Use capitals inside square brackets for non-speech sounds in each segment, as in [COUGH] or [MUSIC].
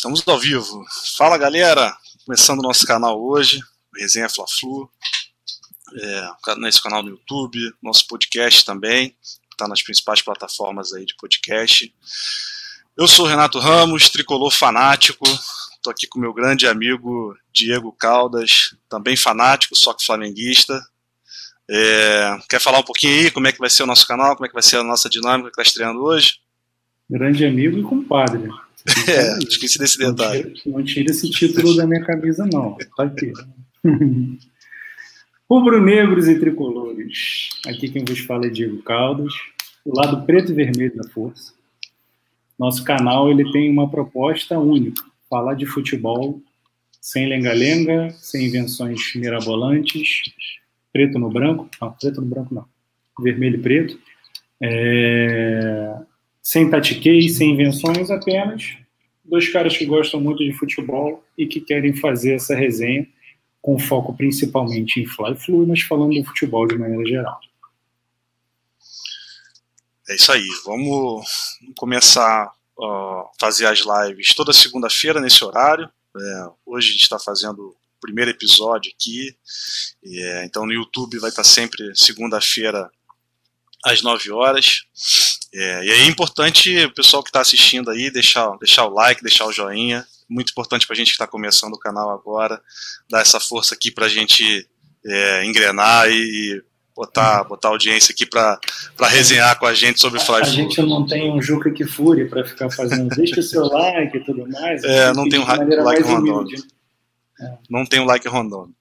Estamos ao vivo. Fala galera, começando o nosso canal hoje, Resenha Fla-Flu, é, nesse canal no YouTube, nosso podcast também, está nas principais plataformas aí de podcast. Eu sou Renato Ramos, tricolor fanático, estou aqui com meu grande amigo Diego Caldas, também fanático, só que flamenguista. É, quer falar um pouquinho aí como é que vai ser o nosso canal, como é que vai ser a nossa dinâmica que está estreando hoje? Grande amigo e compadre. É, esqueci desse detalhe. Não tira, não tira esse título da minha camisa, não. Tá aqui. [LAUGHS] Rubro-negros e tricolores. Aqui quem vos fala é Diego Caldas, o lado preto e vermelho da força. Nosso canal ele tem uma proposta única: falar de futebol sem lenga-lenga, sem invenções mirabolantes, preto no branco, não, preto no branco não, vermelho e preto, é, sem tatiquei, sem invenções, apenas dois caras que gostam muito de futebol e que querem fazer essa resenha com foco principalmente em fly flu, mas falando do futebol de maneira geral. É isso aí. Vamos começar a fazer as lives toda segunda-feira nesse horário. É, hoje a gente está fazendo o primeiro episódio aqui. É, então no YouTube vai estar sempre segunda-feira às 9 horas. É, e aí é importante o pessoal que está assistindo aí deixar, deixar o like, deixar o joinha. Muito importante para a gente que está começando o canal agora, dar essa força aqui para a gente é, engrenar e botar, botar audiência aqui para resenhar com a gente sobre o Fly A gente não tem um Juca que fure para ficar fazendo, deixa o seu like e tudo mais. É, não tem um like rondônico. É. Não tem um like rondônico.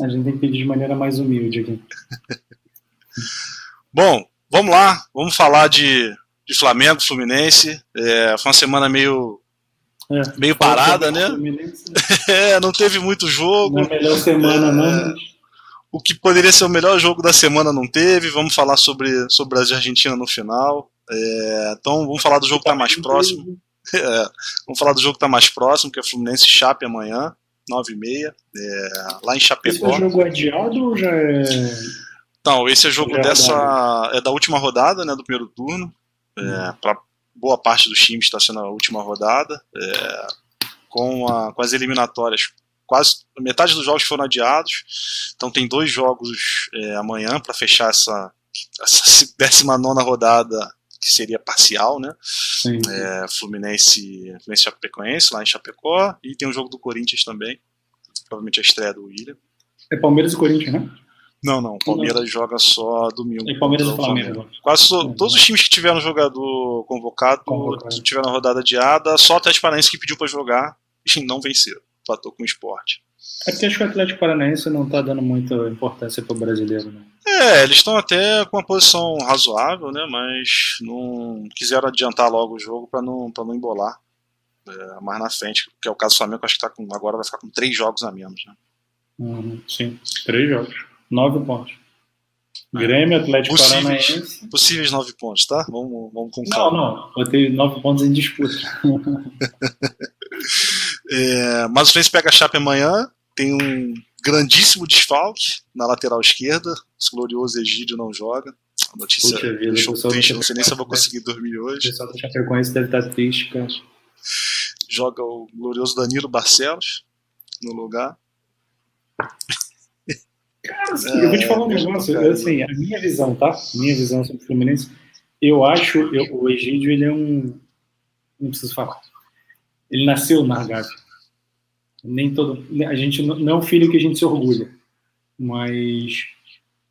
A gente tem que pedir de maneira mais humilde aqui. [LAUGHS] Bom, vamos lá, vamos falar de, de Flamengo, Fluminense. É, foi uma semana meio, é, meio parada, né? [LAUGHS] é, não teve muito jogo. Não é a melhor semana, não. É, o que poderia ser o melhor jogo da semana não teve. Vamos falar sobre, sobre Brasil e Argentina no final. É, então vamos falar do jogo que está mais próximo. [LAUGHS] É, vamos falar do jogo que está mais próximo, que é Fluminense Chape amanhã, 9h30, é, lá em Chapecó. Esse é jogo adiado ou já é. Então, esse é jogo dessa. É da última rodada, né? Do primeiro turno. É, hum. Para boa parte dos times está sendo a última rodada. É, com, a, com as eliminatórias quase metade dos jogos foram adiados. Então tem dois jogos é, amanhã para fechar essa, essa [LAUGHS] 19 rodada que seria parcial, né? É, Fluminense, Fluminense Chapecoense lá em Chapecó e tem um jogo do Corinthians também, provavelmente a estreia do William. É Palmeiras e Corinthians, né? Não, não. Palmeiras não. joga só domingo. E Palmeiras e Flamengo. Flamengo. Quase so, todos os times que tiveram jogador convocado, convocado. tiveram rodada adiada, só o Atlético Paranaense que pediu para jogar [LAUGHS] e não venceu empatou com o esporte. É porque acho que o Atlético Paranaense não está dando muita importância para o brasileiro, né? É, eles estão até com uma posição razoável, né? Mas não quiseram adiantar logo o jogo para não, não embolar é, mais na frente, que é o caso do Flamengo, acho que tá com, agora vai ficar com três jogos a menos, né? Uhum, sim, três jogos, nove pontos. Grêmio, Atlético possíveis, Paranaense. Possíveis nove pontos, tá? Vamos, vamos com calma. Não, não, botei nove pontos em disputa. [LAUGHS] É, mas o Fluminense pega a Chape amanhã, tem um grandíssimo desfalque na lateral esquerda, o glorioso Egídio não joga. A notícia Puxa vida, deixou triste, não sei nem se eu vou conseguir dormir hoje. O pessoal da Chapecoense deve estar triste, cara. Joga o glorioso Danilo Barcelos no lugar. Cara, assim, é, eu vou te falar um negócio, assim, a minha visão, tá? Minha visão sobre o Fluminense, eu acho, eu, o Egídio, ele é um, não preciso falar, ele nasceu na Gávea. Nem todo, a gente não é um filho que a gente se orgulha, mas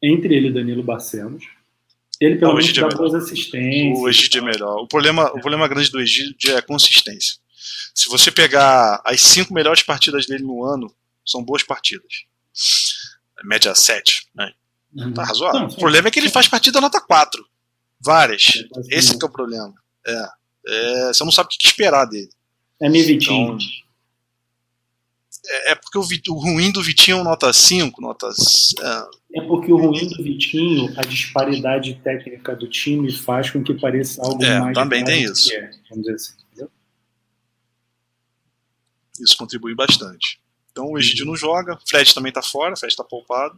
entre ele e Danilo Barcelos, ele pelo menos dá é boas assistências. O Egídio é melhor. O problema, o problema grande do Egídio é a consistência. Se você pegar as cinco melhores partidas dele no ano, são boas partidas. Média 7, né? Uhum. Tá razoável. Não, o problema é que ele faz partida nota 4. Várias. Esse é o problema. É. é. você não sabe o que esperar dele. É meu Vitinho. Então, é, é porque o, o, ruim do Vitinho é nota 5, notas. É... é... porque o ruim do Vitinho, a disparidade técnica do time faz com que pareça algo é, mais. Também tem isso. É, vamos dizer assim. Entendeu? Isso contribui bastante. Então o Egídio não joga, Fred também tá fora, Fred tá poupado.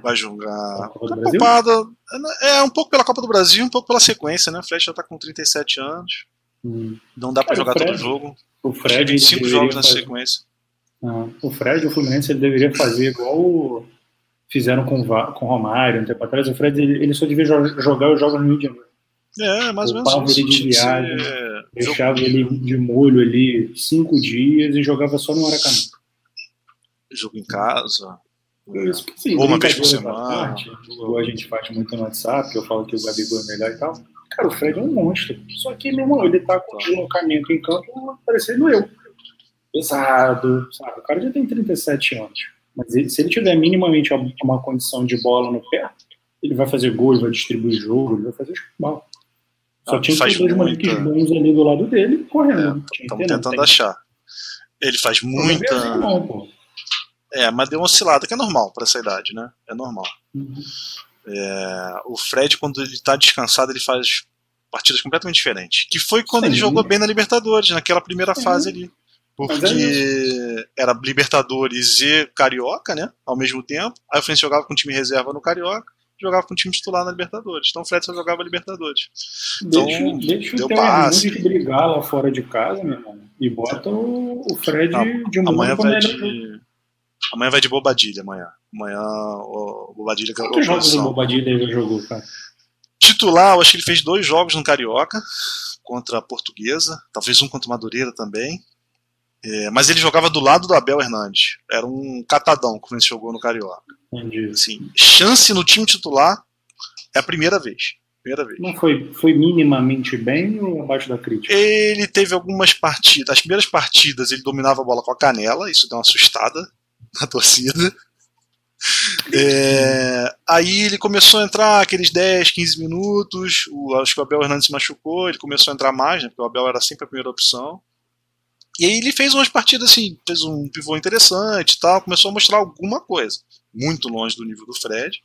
Vai jogar. Tá poupado. É um pouco pela Copa do Brasil, um pouco pela sequência, né? O Fred já tá com 37 anos. Hum. Não dá para jogar Fred, todo jogo. O Fred. cinco jogos na fazer... sequência. Ah, o Fred, o Fluminense, ele deveria fazer igual fizeram com, com o Romário um tempo atrás. O Fred, ele, ele só devia jogar os jogos no Rio de Janeiro. É, mais ou menos ele de viagem, deixava jogo... ele de molho ali cinco dias e jogava só no Maracanã. Jogo em casa. Isso, sim, Ou uma vez por semana. Parte, igual a gente faz muito no WhatsApp, eu falo que o Gabigol é melhor e tal. Cara, o Fred é um monstro. Só que, meu irmão, ele tá com deslocamento em campo parecendo eu. Pesado, sabe? O cara já tem 37 anos. Mas ele, se ele tiver minimamente uma condição de bola no pé, ele vai fazer gol, ele vai distribuir jogo, ele vai fazer mal. Só ah, tinha ter dois moleques bons ali do lado dele correndo. Estamos é, tentando achar. Ele faz muita. É, mas deu uma oscilada, que é normal para essa idade, né? É normal. Uhum. É, o Fred, quando ele tá descansado, ele faz partidas completamente diferentes. Que foi quando Sim. ele jogou bem na Libertadores, naquela primeira Sim. fase ali. Porque é era Libertadores e Carioca, né? Ao mesmo tempo. Aí o Fluminense jogava com time reserva no Carioca, jogava com time titular na Libertadores. Então o Fred só jogava Libertadores. Então, deixa, deixa deu o passe. de brigar lá fora de casa, meu irmão. E bota o, o Fred de um amanhã vai de, Amanhã vai de Bobadilha, amanhã. Amanhã o Bobadilha que Quantos jogos o Bobadilha ele jogou, cara? Titular, eu acho que ele fez dois jogos no Carioca contra a Portuguesa, talvez um contra o Madureira também. É, mas ele jogava do lado do Abel Hernandes. Era um catadão quando ele jogou no Carioca. Entendi. Assim, chance no time titular é a primeira vez. Primeira vez. Não foi, foi minimamente bem ou abaixo da crítica? Ele teve algumas partidas. As primeiras partidas ele dominava a bola com a canela, isso deu uma assustada na torcida. É, aí ele começou a entrar aqueles 10, 15 minutos. O, acho que o Abel Hernandes se machucou, ele começou a entrar mais, né, porque o Abel era sempre a primeira opção. E aí ele fez umas partidas assim, fez um pivô interessante e tal, começou a mostrar alguma coisa. Muito longe do nível do Fred,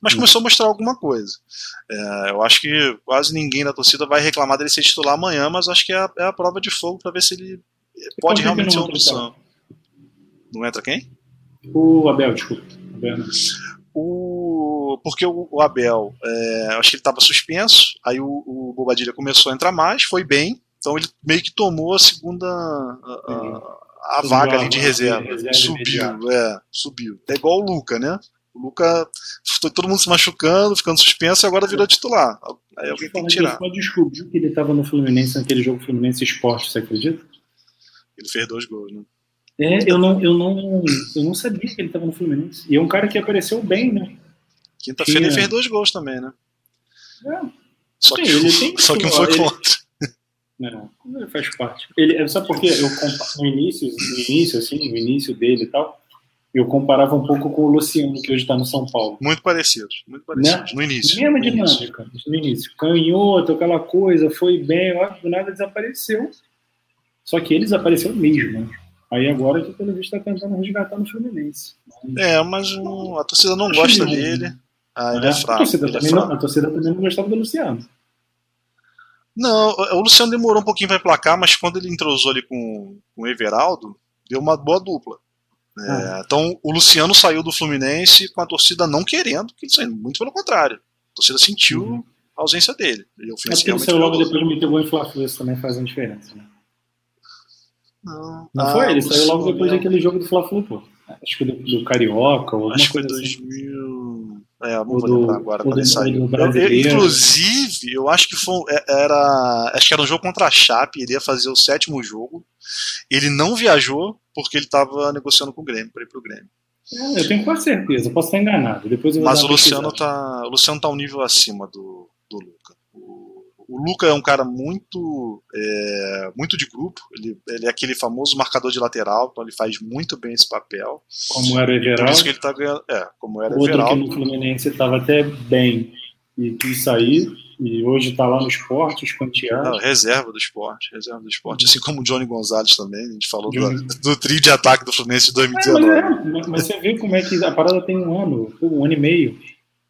mas hum. começou a mostrar alguma coisa. É, eu acho que quase ninguém da torcida vai reclamar dele ser titular amanhã, mas acho que é a, é a prova de fogo para ver se ele pode realmente ser uma opção. Não entra quem? O Abel, desculpa. O, porque o, o Abel, é, acho que ele estava suspenso, aí o, o Bobadilha começou a entrar mais, foi bem, então ele meio que tomou a segunda. A, a, a vaga ali de reserva. subiu, é, subiu. É igual o Luca, né? O Luca, todo mundo se machucando, ficando suspenso e agora virou titular. Aí alguém tem que tirar. Ele descobriu que ele estava no Fluminense naquele jogo Fluminense Esporte, você acredita? Ele fez dois gols, né? É, eu não, eu não, eu não sabia que ele estava no Fluminense. E é um cara que apareceu bem, né? Quinta-feira ele fez dois gols também, né? É. Só, Sim, que, tem, só que um foi ele, contra. Não, faz parte. Ele, sabe por quê? Eu, no início, no início, assim, no início dele e tal, eu comparava um pouco com o Luciano, que hoje está no São Paulo. Muito parecidos, muito parecidos. Né? No início. Mesma dinâmica, no início. Canhoto, aquela coisa, foi bem, do nada desapareceu. Só que ele desapareceu mesmo. Né? Aí agora que pelo visto está tentando resgatar no Fluminense. É, mas a torcida não gosta dele. Ah, ele é, é fraco. A torcida, também é fraco. Não, a torcida também não gostava do Luciano. Não, o Luciano demorou um pouquinho para placar, mas quando ele entrosou ali com, com o Everaldo, deu uma boa dupla. É, ah. Então o Luciano saiu do Fluminense com a torcida não querendo que ele saiu, muito pelo contrário. A torcida sentiu uhum. a ausência dele. Ele, é ele saiu logo depois de meter gol em fla isso também faz uma diferença. Né? Não, não ah, foi? Ele saiu logo depois daquele jogo do Fla-Flu, pô. Acho que do, do Carioca ou alguma Acho coisa que foi 2000... Assim. É, vou do, agora quando inclusive, eu acho que foi, é, era, acho que era um jogo contra a Chape, ele ia fazer o sétimo jogo. Ele não viajou porque ele estava negociando com o Grêmio, para ir pro Grêmio. É, eu tenho quase certeza, posso estar enganado. Depois Mas o Luciano, tá, o Luciano tá um nível acima do, do Luca. O Luca é um cara muito é, muito de grupo, ele, ele, é aquele famoso marcador de lateral, então ele faz muito bem esse papel. Como era Everaldo. Por isso que ele tá ganhando. É, como era Outro Everaldo. que no Fluminense estava até bem e quis sair, e hoje está lá no esporte, escanteado. Não, reserva do esporte, reserva do esporte. Assim como o Johnny Gonzalez também, a gente falou Johnny... do, do trio de ataque do Fluminense de 2019. É, mas, é, mas, você vê como é que a parada tem um ano, um ano e meio.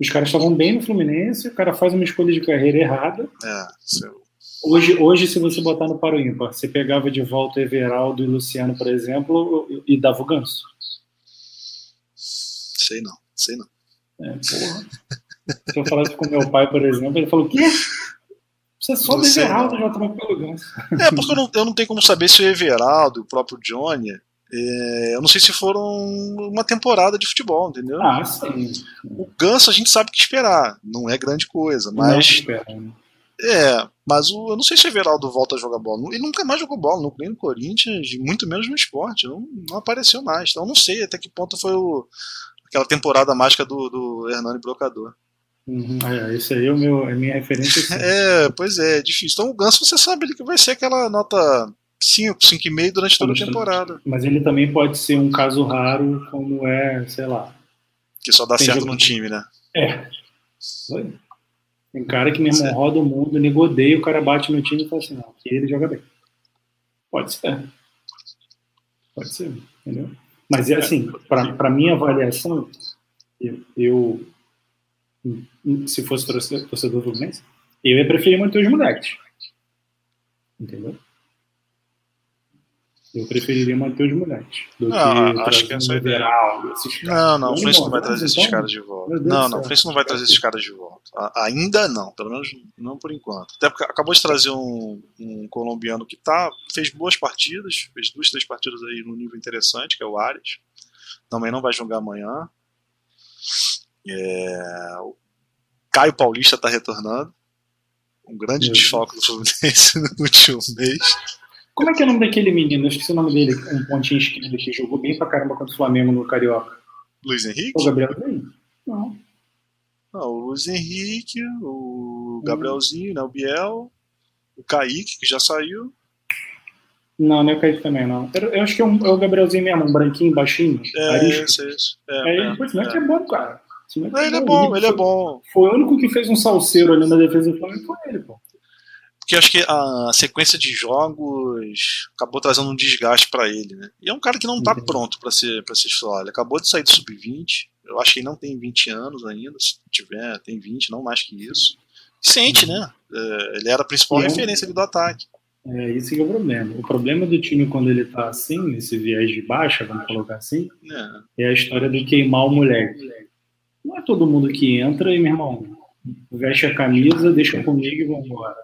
Os caras estavam bem no Fluminense, o cara faz uma escolha de carreira errada. É, seu Hoje, hoje, se você botar no para o ímpar, você pegava de volta Everaldo e Luciano, por exemplo, e dava o ganso? Sei não, sei não. É, porra. se eu falasse com meu pai, por exemplo, ele falou: o quê? Você só do Everaldo já trocou pelo Ganso. É, porque eu não, eu não tenho como saber se o Everaldo, o próprio Johnny, é, eu não sei se foram uma temporada de futebol, entendeu? Ah, sim. O Ganso a gente sabe o que esperar, não é grande coisa, mas. Não, é, mas o, eu não sei se o Everaldo volta a jogar bola. Ele nunca mais jogou bola, não nem no Corinthians, muito menos no esporte. Não, não apareceu mais. Então eu não sei até que ponto foi o, aquela temporada mágica do, do Hernani Brocador. Uhum, é, esse aí é, o meu, é a minha referência. [LAUGHS] é, pois é, é difícil. Então o Ganso você sabe que vai ser aquela nota 5, 5,5 durante toda a temporada. Mas ele também pode ser um caso raro, como é, sei lá. Que só dá certo jogo... num time, né? É. Tem cara que mesmo certo. roda o mundo, negodeia, o cara bate no time e fala assim, não, aqui ele joga bem. Pode ser. Pode ser, entendeu? Mas é assim, para minha avaliação, eu, eu se fosse torcedor, torcedor do Fluminense, eu ia preferir manter os moleques. Entendeu? Eu preferiria manter os moleques. Não, que acho que essa é ideia. Não, não, o Fluminense não vai trazer esses caras de volta. Não, não, o Fluminense não vai trazer esses caras de volta. Ainda não, pelo menos não por enquanto. Até porque acabou de trazer um, um colombiano que tá, fez boas partidas, fez duas, três partidas aí no nível interessante, que é o Ares. Também não vai jogar amanhã. É, o Caio Paulista está retornando. Um grande Meu desfalque do Fluminense [LAUGHS] no último mês. Como é que é o nome daquele menino? Eu esqueci o nome dele, um pontinho esquerdo que jogou bem pra caramba contra o Flamengo no Carioca. Luiz Henrique? O Gabriel Não. Não, o Luiz Henrique, o Gabrielzinho, né, o Biel, o Kaique, que já saiu. Não, não é o Kaique também, não. Eu, acho que é, um, é, o Gabrielzinho mesmo, um branquinho, baixinho. É, isso, isso. É, é, é, é, é, é bom, cara. É, ele é bom, ele é bom. Foi o único que fez um salseiro ali na defesa do Flamengo, foi ele, pô. Porque acho que a sequência de jogos acabou trazendo um desgaste para ele, né? E é um cara que não está pronto para ser para ser titular. Ele acabou de sair do sub-20. Eu acho que ele não tem 20 anos ainda, se tiver, tem 20, não mais que isso. Sente, né? É, ele era a principal é referência do ataque. É, esse é o problema. O problema do time quando ele tá assim, nesse viés de baixa, vamos colocar assim, é, é a história do queimar o moleque. Não é todo mundo que entra e, meu irmão, veste a camisa, deixa comigo e vamos embora.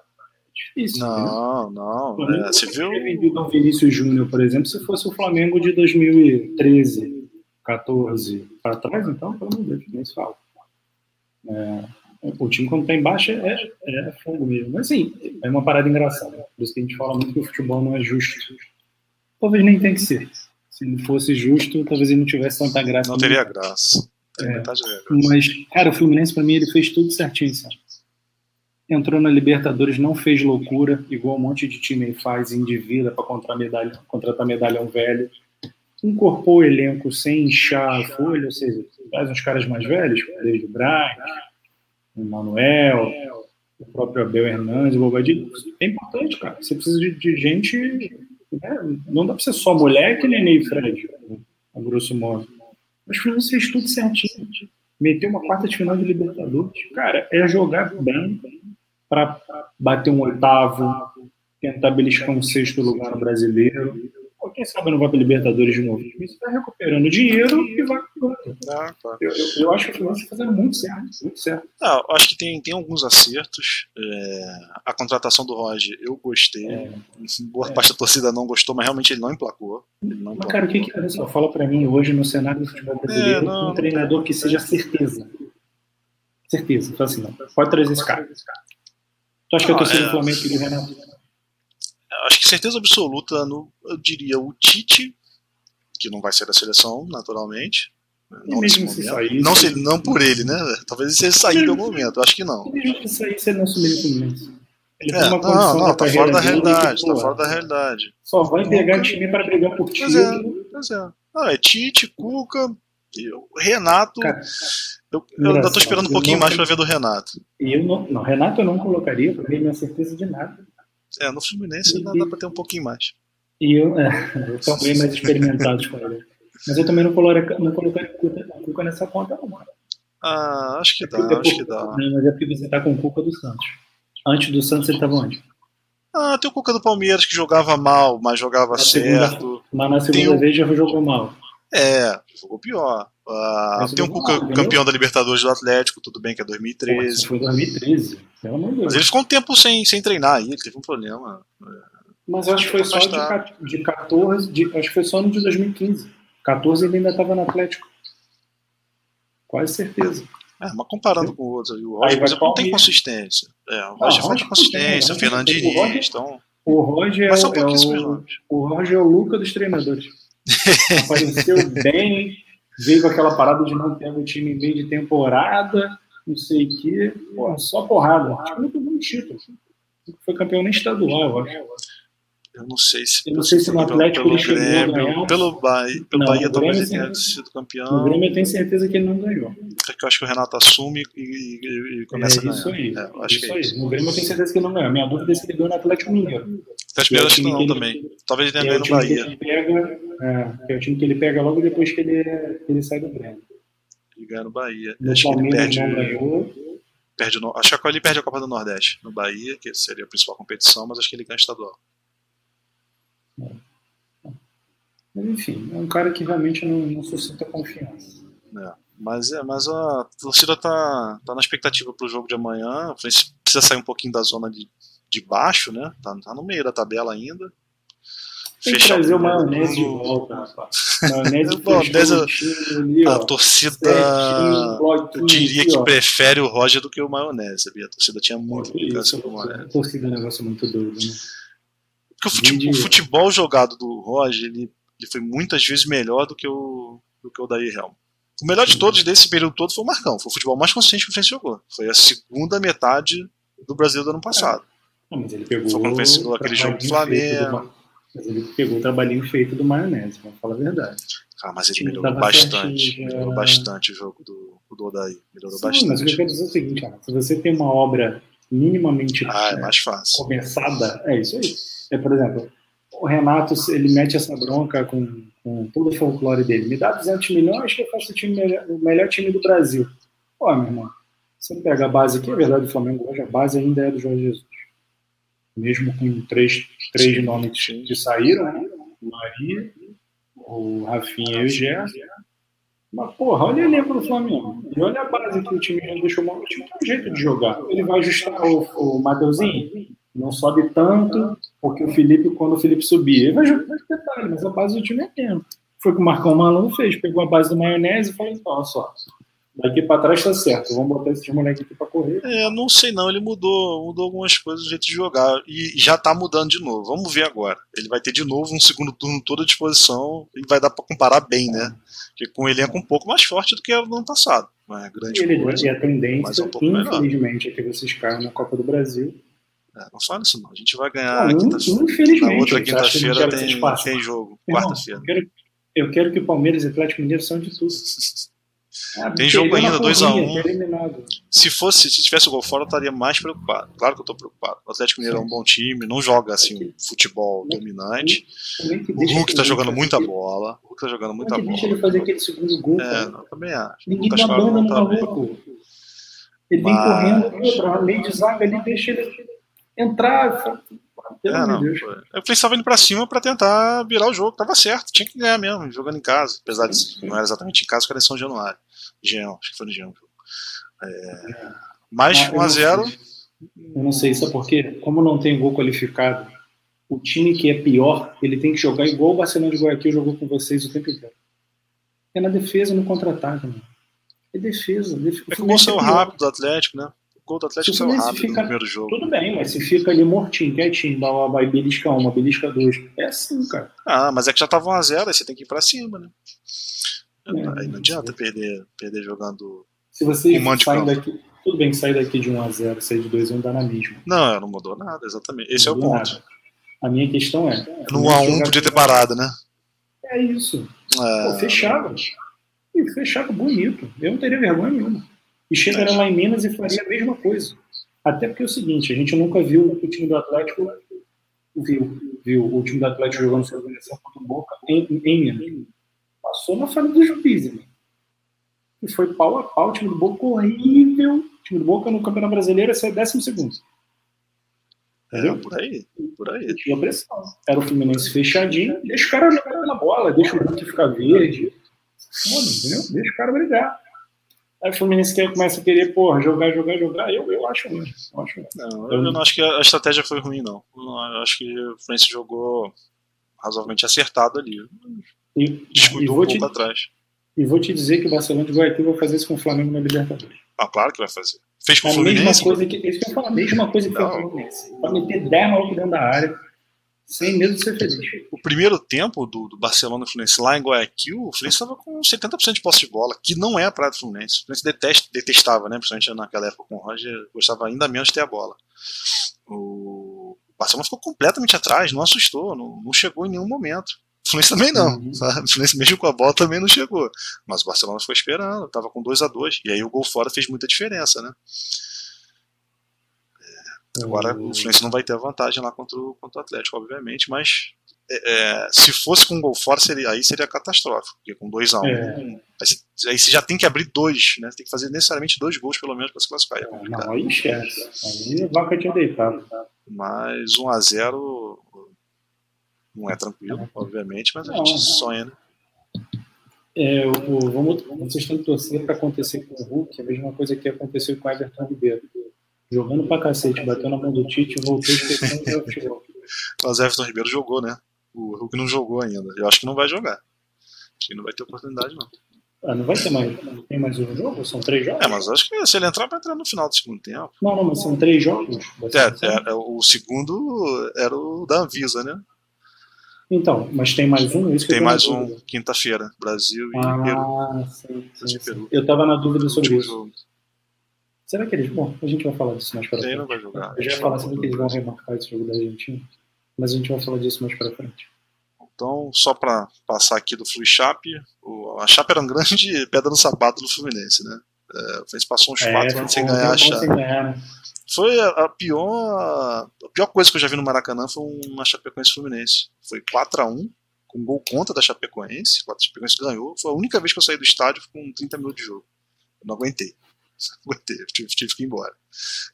É difícil. Não, né? não. É, você viu? vendido ao Vinícius Júnior, por exemplo, se fosse o Flamengo de 2013, 14 para trás, então, pelo amor de Deus, nem se fala. É, o time, quando está em baixa, é, é fogo mesmo. Mas, sim, é uma parada engraçada. Por isso que a gente fala muito que o futebol não é justo. Talvez nem tenha que ser. Se não fosse justo, talvez ele não tivesse tanta graça. Não teria graça. É, mas, cara, o Fluminense, pra mim, ele fez tudo certinho, sabe? Entrou na Libertadores, não fez loucura, igual um monte de time faz, endivida para contratar medalha, contratar medalhão velho. Incorporou o elenco sem inchar a folha, ou seja, faz uns caras mais velhos, o David Braz, o Manuel, o próprio Abel Hernandes, o Bobadilho. É importante, cara. Você precisa de, de gente. Né? Não dá para ser só moleque, nem Fred, a grosso modo. Mas o Fluminense fez tudo certinho. Meteu uma quarta de final de Libertadores. Cara, é jogar bem para bater um oitavo, tentar beliscar um sexto lugar no brasileiro quem sabe não vai para Libertadores de novo. Isso está recuperando dinheiro e vai ah, tá. eu, eu, eu, acho que o Fluminense está fazendo muito certo. Muito certo. Eu acho que tem, tem alguns acertos. É, a contratação do Roger eu gostei. É. Boa é. parte da torcida não gostou, mas realmente ele não emplacou. Ele não mas, cara, o que, que só, fala para mim hoje no cenário do futebol brasileiro é, não, um treinador que seja certeza? Certeza. Fala assim, não. Pode trazer esse cara. Tu acha que a torcida do Flamengo queria o Renato? acho que certeza absoluta, no, eu diria o Tite, que não vai ser da seleção, naturalmente. Não nesse momento. Sair, não, se, não por ele, né? Talvez ele sair em algum momento, acho que não. Mesmo se sair, se ele não assumir o Fluminense. Ele é, não, não, tá fora da realidade, que, tá fora da realidade. Só vai pegar time para brigar por título. Pois é, pois é. Ah, é Tite, Cuca, Renato. Cara, eu, eu ainda tô esperando um pouquinho mais para ver do Renato. Eu não, não, Renato eu não colocaria, porque ele não é certeza de nada. É, no Fluminense ainda dá para ter um pouquinho mais. E eu, é, eu tô bem mais experimentado com ele. Mas eu também não colocaria, não colocaria o Cuca nessa conta, não. Ah, acho que dá, é acho que dá. Não, mas é porque você tá com o Cuca do Santos. Antes do Santos ele tava onde? Ah, tem o Cuca do Palmeiras que jogava mal, mas jogava na certo. Segunda, mas na segunda tem vez o... já jogou mal. É, jogou pior. Uh, tem um Cuca campeão da Libertadores do Atlético, tudo bem que é 2013. Pô, foi 2013, pelo amor de Deus. Mas ele ficou um tempo sem, sem treinar aí, teve um problema. Mas acho que foi só de, de 14, de, acho que foi só no de 2015. 14 ele ainda estava no Atlético. Quase certeza. É, mas comparando com outros, o Roger, por exemplo, não tem consistência. É, o Roger ah, falta consistência, o Fernando Diniz, então... O Roger, é, é, o, o Roger é o Luca dos treinadores. Apareceu bem, veio com aquela parada de não ter o time em meio de temporada, não sei o quê. Porra, só porrada. O time não pegou um título. Foi campeão nem estadual, eu acho. Eu não sei se. Eu não sei se no Atlético pelo ele chegou Grêmio. Pelo Bahia, pelo Não, Bahia talvez ele tenha sido campeão. No Grêmio eu tenho certeza que ele não ganhou. É que eu acho que o Renato assume e, e- e começa é a isso ganhar. aí. É, acho isso que é aí. isso. No Grêmio eu tenho certeza que ele não ganhou. Minha dúvida é se ele ganhou no Atlético Mineiro. Até Que é o acho que time não que ele- também. Talvez ele Que tenha é ganho no que Bahia. ele pega. É, que é o time que ele pega logo depois que ele, que ele sai do Grêmio. Ele ganha no Bahia. No acho que ele Palmeiras perde. não ganhou. perde acho que ele perde a Copa do Nordeste no Bahia, que seria a principal competição, mas acho que ele ganha estadual. Mas enfim, é um cara que realmente não, não suscita confiança. É, mas, é, mas a torcida tá, tá na expectativa pro jogo de amanhã. A gente precisa sair um pouquinho da zona de, de baixo, né? Tá, tá no meio da tabela ainda. Tem que trazer o maionese de volta, rapaz. [LAUGHS] Maionese O maionese- o ali, A ó. torcida eu diria que ó. prefere o Roger do que o maionese, sabia? A torcida tinha muito implicância com o maionese. a torcida é um negócio muito doido, né? Porque o futebol, o futebol jogado do Roger, ele, ele foi muitas vezes melhor do que o, do que o Daí Helm. O melhor de todos desse período todo foi o Marcão. Foi o futebol mais consciente que o Fluminense jogou. Foi a segunda metade do Brasil do ano passado. Não, mas ele pegou. Foi quando fez aquele jogo do Flamengo. Ma- Mas ele pegou o trabalhinho feito do maionese, vamos falar a verdade. Ah, mas ele melhorou bastante. certinho. Melhorou bastante o jogo do, do Odaí. Melhorou Sim, mas o que eu bastante. quero dizer é o seguinte, cara, se você tem uma obra minimamente Ah, é é, mais fácil. começada, é isso aí. É, por exemplo, o Renato, ele mete essa bronca com, com todo o folclore dele. Me dá 200 milhões que eu faço o, time melhor, o melhor time do Brasil. Pô, meu irmão, você não pega a base aqui, é verdade, o Flamengo hoje, a base ainda é do Jorge Jesus. Mesmo com três, três nomes que saíram, né? O Maria, o Rafinha e o Gerson. Mas, porra, olha o elenco do Flamengo. E olha a base que o time já deixou. O time tem um jeito de jogar. Ele vai ajustar o, o Mateuzinho? Não sobe tanto, porque o Felipe, quando o Felipe ele vai jogar mais detalhe, mas a base do time é tempo. Foi o que o Marcão Malandro fez. Pegou a base do maionese e falou: então, olha só, daqui pra trás tá certo. Vamos botar esses moleques aqui pra correr. É, não sei não, ele mudou, mudou algumas coisas do jeito de jogar e já tá mudando de novo. Vamos ver agora. Ele vai ter de novo um segundo turno toda à disposição e vai dar pra comparar bem, né? Porque com um elenco um pouco mais forte do que era no ano passado. Não é grande E, ele, coisa. e a tendência, é um pouco melhor. infelizmente, é que vocês caiam na Copa do Brasil. É, não fala isso não. A gente vai ganhar Não, quinta infelizmente. Na outra quinta-feira tem, tem jogo. Quarta-feira. Eu quero, eu quero que o Palmeiras e o Atlético Mineiro são de tudo. Ah, [LAUGHS] Tem jogo ainda, 2 a 1. porrinha, tá. Se fosse, se tivesse o gol fora, eu estaria mais preocupado. Claro que eu tô preocupado. O Atlético Mineiro é um bom time, não joga assim futebol dominante. Como é que O deixa Hulk tá ele jogando muita bola. O Hulk tá jogando Como muita é que deixa bola. ele fazer aquele segundo gol? É, eu também acho. O Ninguém dá banda no maluco. Ele vem Mas- correndo, outra, a meio de zaga ali, deixa ele entrar. Pelo É, amor não. de Deus. Eu estava indo pra cima pra tentar virar o jogo. Tava certo, tinha que ganhar mesmo, jogando em casa. Apesar de não era exatamente em casa, porque era em São Januário. Geão, acho que foi no Geão. É, mas Ah, eu não 1x0. sei. Eu não sei, sabe por quê? Como não tem gol qualificado, o time que é pior, ele tem que jogar igual o Barcelona de Guayaquil jogou com vocês o tempo inteiro. É na defesa, no contra-ataque, mano. É defesa. defesa. É que o gol saiu rápido do Atlético, né? Gol do Atlético saiu rápido no fica- primeiro jogo. Tudo bem, mas se fica ali mortinho, quietinho, dá uma belisca uma, belisca dois. É assim, cara. Ah, mas é que já tava 1x0, aí você tem que ir pra cima, né? É, aí não adianta perder, perder jogando. Se vocês de saem daqui. Tudo bem que sair daqui de 1x0, sair de 2x1 dá na mesma. Não, não mudou nada, exatamente. Esse é o Não ponto. nada. A minha questão é. No 1x1 podia ter parado, né? É isso. É, Pô, fechava. E fechava bonito. Eu não teria vergonha nenhuma. E chegaria lá em Minas e faria a mesma coisa. Até porque é o seguinte, a gente nunca viu o time do Atlético viu, viu o time do Atlético jogando sua organização contra o Boca em, em Minas. Passou na falha do juiz, né? E foi pau a pau, o time do Boca horrível. O time do Boca no Campeonato Brasileiro ia ser décimo segundo. é, por aí, por aí. Tinha pressão. Era o Fluminense fechadinho, deixa o cara jogar pela bola, deixa o Hulk ficar verde. Foda, entendeu? Deixa o cara brigar. Aí o Fluminense quer, começa a querer, porra, jogar, jogar, jogar. Eu, eu acho ruim. Eu acho Não, eu, eu não acho que a estratégia foi ruim, não. Eu acho que o Fluminense jogou razoavelmente acertado ali. E, Descuidou um pouco te, atrás. E vou te dizer que o Barcelona de Guayaquil vai fazer isso com o Flamengo na Libertadores. Ah, claro que vai fazer. Fez com o a Fluminense. Mesma coisa que, que eu falo, a mesma coisa que foi o Fluminense. Pra meter 10 malucos dentro da área sem medo de ser feliz. O primeiro tempo do, do Barcelona e Fluminense lá em Guayaquil, o Fluminense estava com 70% de posse de bola, que não é a praia do Fluminense. O Fluminense detesta, detestava, né? Principalmente naquela época com o Roger, gostava ainda menos de ter a bola. O Barcelona ficou completamente atrás, não assustou, não, não chegou em nenhum momento. O Fluminense também não. Uhum. O Fluminense mesmo com a bola também não chegou. Mas o Barcelona ficou esperando, estava com 2 a 2 E aí o gol fora fez muita diferença, né? Agora o Fluminense não vai ter a vantagem lá contra o, contra o Atlético, obviamente, mas é, é se fosse com um gol fora, seria, aí seria catastrófico, porque com 2x1. Um, é. aí, aí, você já tem que abrir dois, né? Tem que fazer necessariamente dois gols, pelo menos, para se classificar. É não, aí esquece. Aí a vaca tinha deitado. Mas 1x0 não é tranquilo, é. obviamente, mas a gente não, sonha, né? É, o, vamos, vocês que torcer para acontecer com o Hulk, a mesma coisa que aconteceu com o Everton Ribeiro jogando pra cacete, bateu na mão do Tite, voltou esquecendo [LAUGHS] o futebol. Mas Everton Ribeiro jogou, né? O Hulk não jogou ainda. Eu acho que não vai jogar. Acho que não vai ter oportunidade, não. Ah, não vai ter mais. Tem mais um jogo? São três jogos? É, mas acho que se ele entrar, vai entrar no final do segundo tempo. Não, não, mas são três jogos. É, é, é, o segundo era o da Anvisa, né? Então, mas tem mais um? Isso tem mais um, quinta-feira, Brasil e ah, Peru. Sim, sim, sim. Eu tava na dúvida sobre isso. Jogo. Será que eles. Bom, a gente vai falar disso mais para frente. não vai jogar. Eu já ia falar sobre que eles vão remarcar esse jogo da Argentina, mas a gente vai falar disso mais para frente. Então, só para passar aqui do Flu Chape, a Chape era um grande [LAUGHS] pedra no sapato do Fluminense, né? É, o Fluminense passou uns 4 é, anos sem ganhar a Chape. Né? Foi a, a, pior, a pior coisa que eu já vi no Maracanã foi uma Chapecoense Fluminense. Foi 4 a 1 com gol contra da Chapecoense. A Chapecoense ganhou. Foi a única vez que eu saí do estádio com 30 minutos de jogo. Eu não aguentei aguentei, tive, tive que ir embora.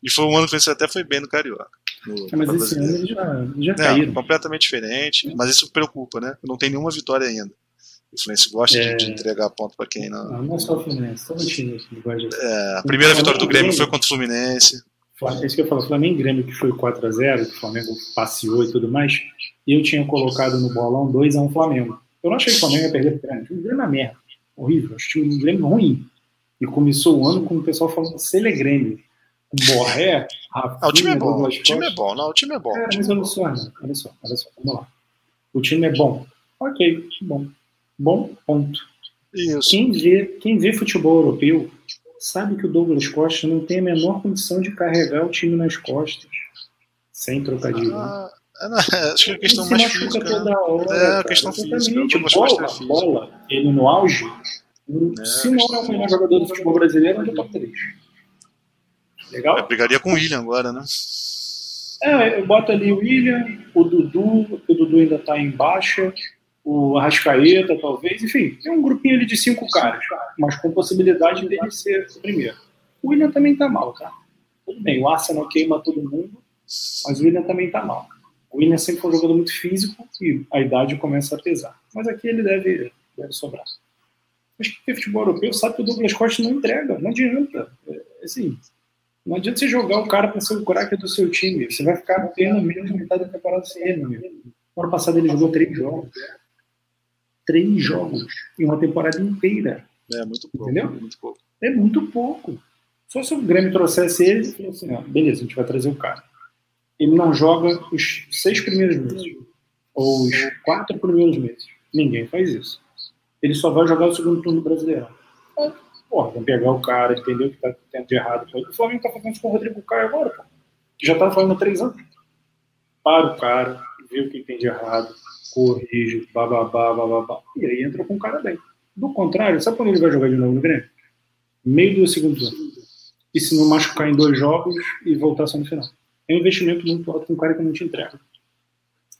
E foi um ano que até foi bem no Carioca. No, é, mas esse ano já, já caíram. completamente diferente, mas isso preocupa, né? Não tem nenhuma vitória ainda. O Fluminense gosta é... de, de, entregar ponto para quem não. Não, não é só o Fluminense, todo time gosta de... é, A primeira vitória do Grêmio foi contra o Fluminense. É isso que eu falo, Flamengo Grêmio que foi 4x0, que o Flamengo passeou e tudo mais, eu tinha colocado no bolão 2x1 Flamengo. Eu não achei que o Flamengo ia perder o Grêmio. O Grêmio é merda. Horrível. Achei o Grêmio ruim. E começou o ano com o pessoal falando Celegrêmio. Borré, Rafinha, ah, o time é bom, o time é bom, não, o time é bom. É, mas olha só, olha só, olha só, vamos lá. O time é bom. Ok, bom. Bom, ponto. Isso. Quem vê, quem vê futebol europeu sabe que o Douglas Costa não tem a menor condição de carregar o time nas costas. Sem trocadilho. Ah, é, acho que é a questão mais física. Toda né? hora, é, a questão física. Bola, bola, ele no auge, é, Se não é o melhor jogador do futebol brasileiro, é o top 3. Legal? Eu brigaria com o William agora, né? É, eu boto ali o William, o Dudu, o Dudu ainda tá em baixa, o Arrascaeta, talvez, enfim, tem um grupinho ali de cinco caras, mas com possibilidade dele ser o primeiro. O William também tá mal, tá? Tudo bem, o Arsenal queima todo mundo, mas o William também tá mal. O William sempre foi um jogador muito físico e a idade começa a pesar. Mas aqui ele deve, deve sobrar. Mas que futebol europeu sabe que o Douglas Costa não entrega, não adianta. É, assim, não adianta você jogar o cara para ser o craque do seu time. Você vai ficar tendo menos metade da temporada sem ele, meu No ano passado ele jogou três jogos. Três jogos em uma temporada inteira. É muito pouco. Entendeu? É muito pouco. É muito pouco. Só se o Grêmio trouxesse ele e falou assim: ó, beleza, a gente vai trazer o cara. Ele não joga os seis primeiros meses. Ou os quatro primeiros meses. Ninguém faz isso ele só vai jogar o segundo turno brasileiro. É, porra, vamos pegar o cara, entender o que está tendo de errado. O Flamengo está fazendo isso com o Rodrigo Caio agora, pô, que já está falando há três anos. Para o cara, vê o que tem de errado, corrige, bababá, bababá, e aí entra com o cara bem. Do contrário, sabe quando ele vai jogar de novo no Grêmio? Meio do segundo turno. E se não machucar em dois jogos e voltar só no final. É um investimento muito alto com um cara que não te entrega.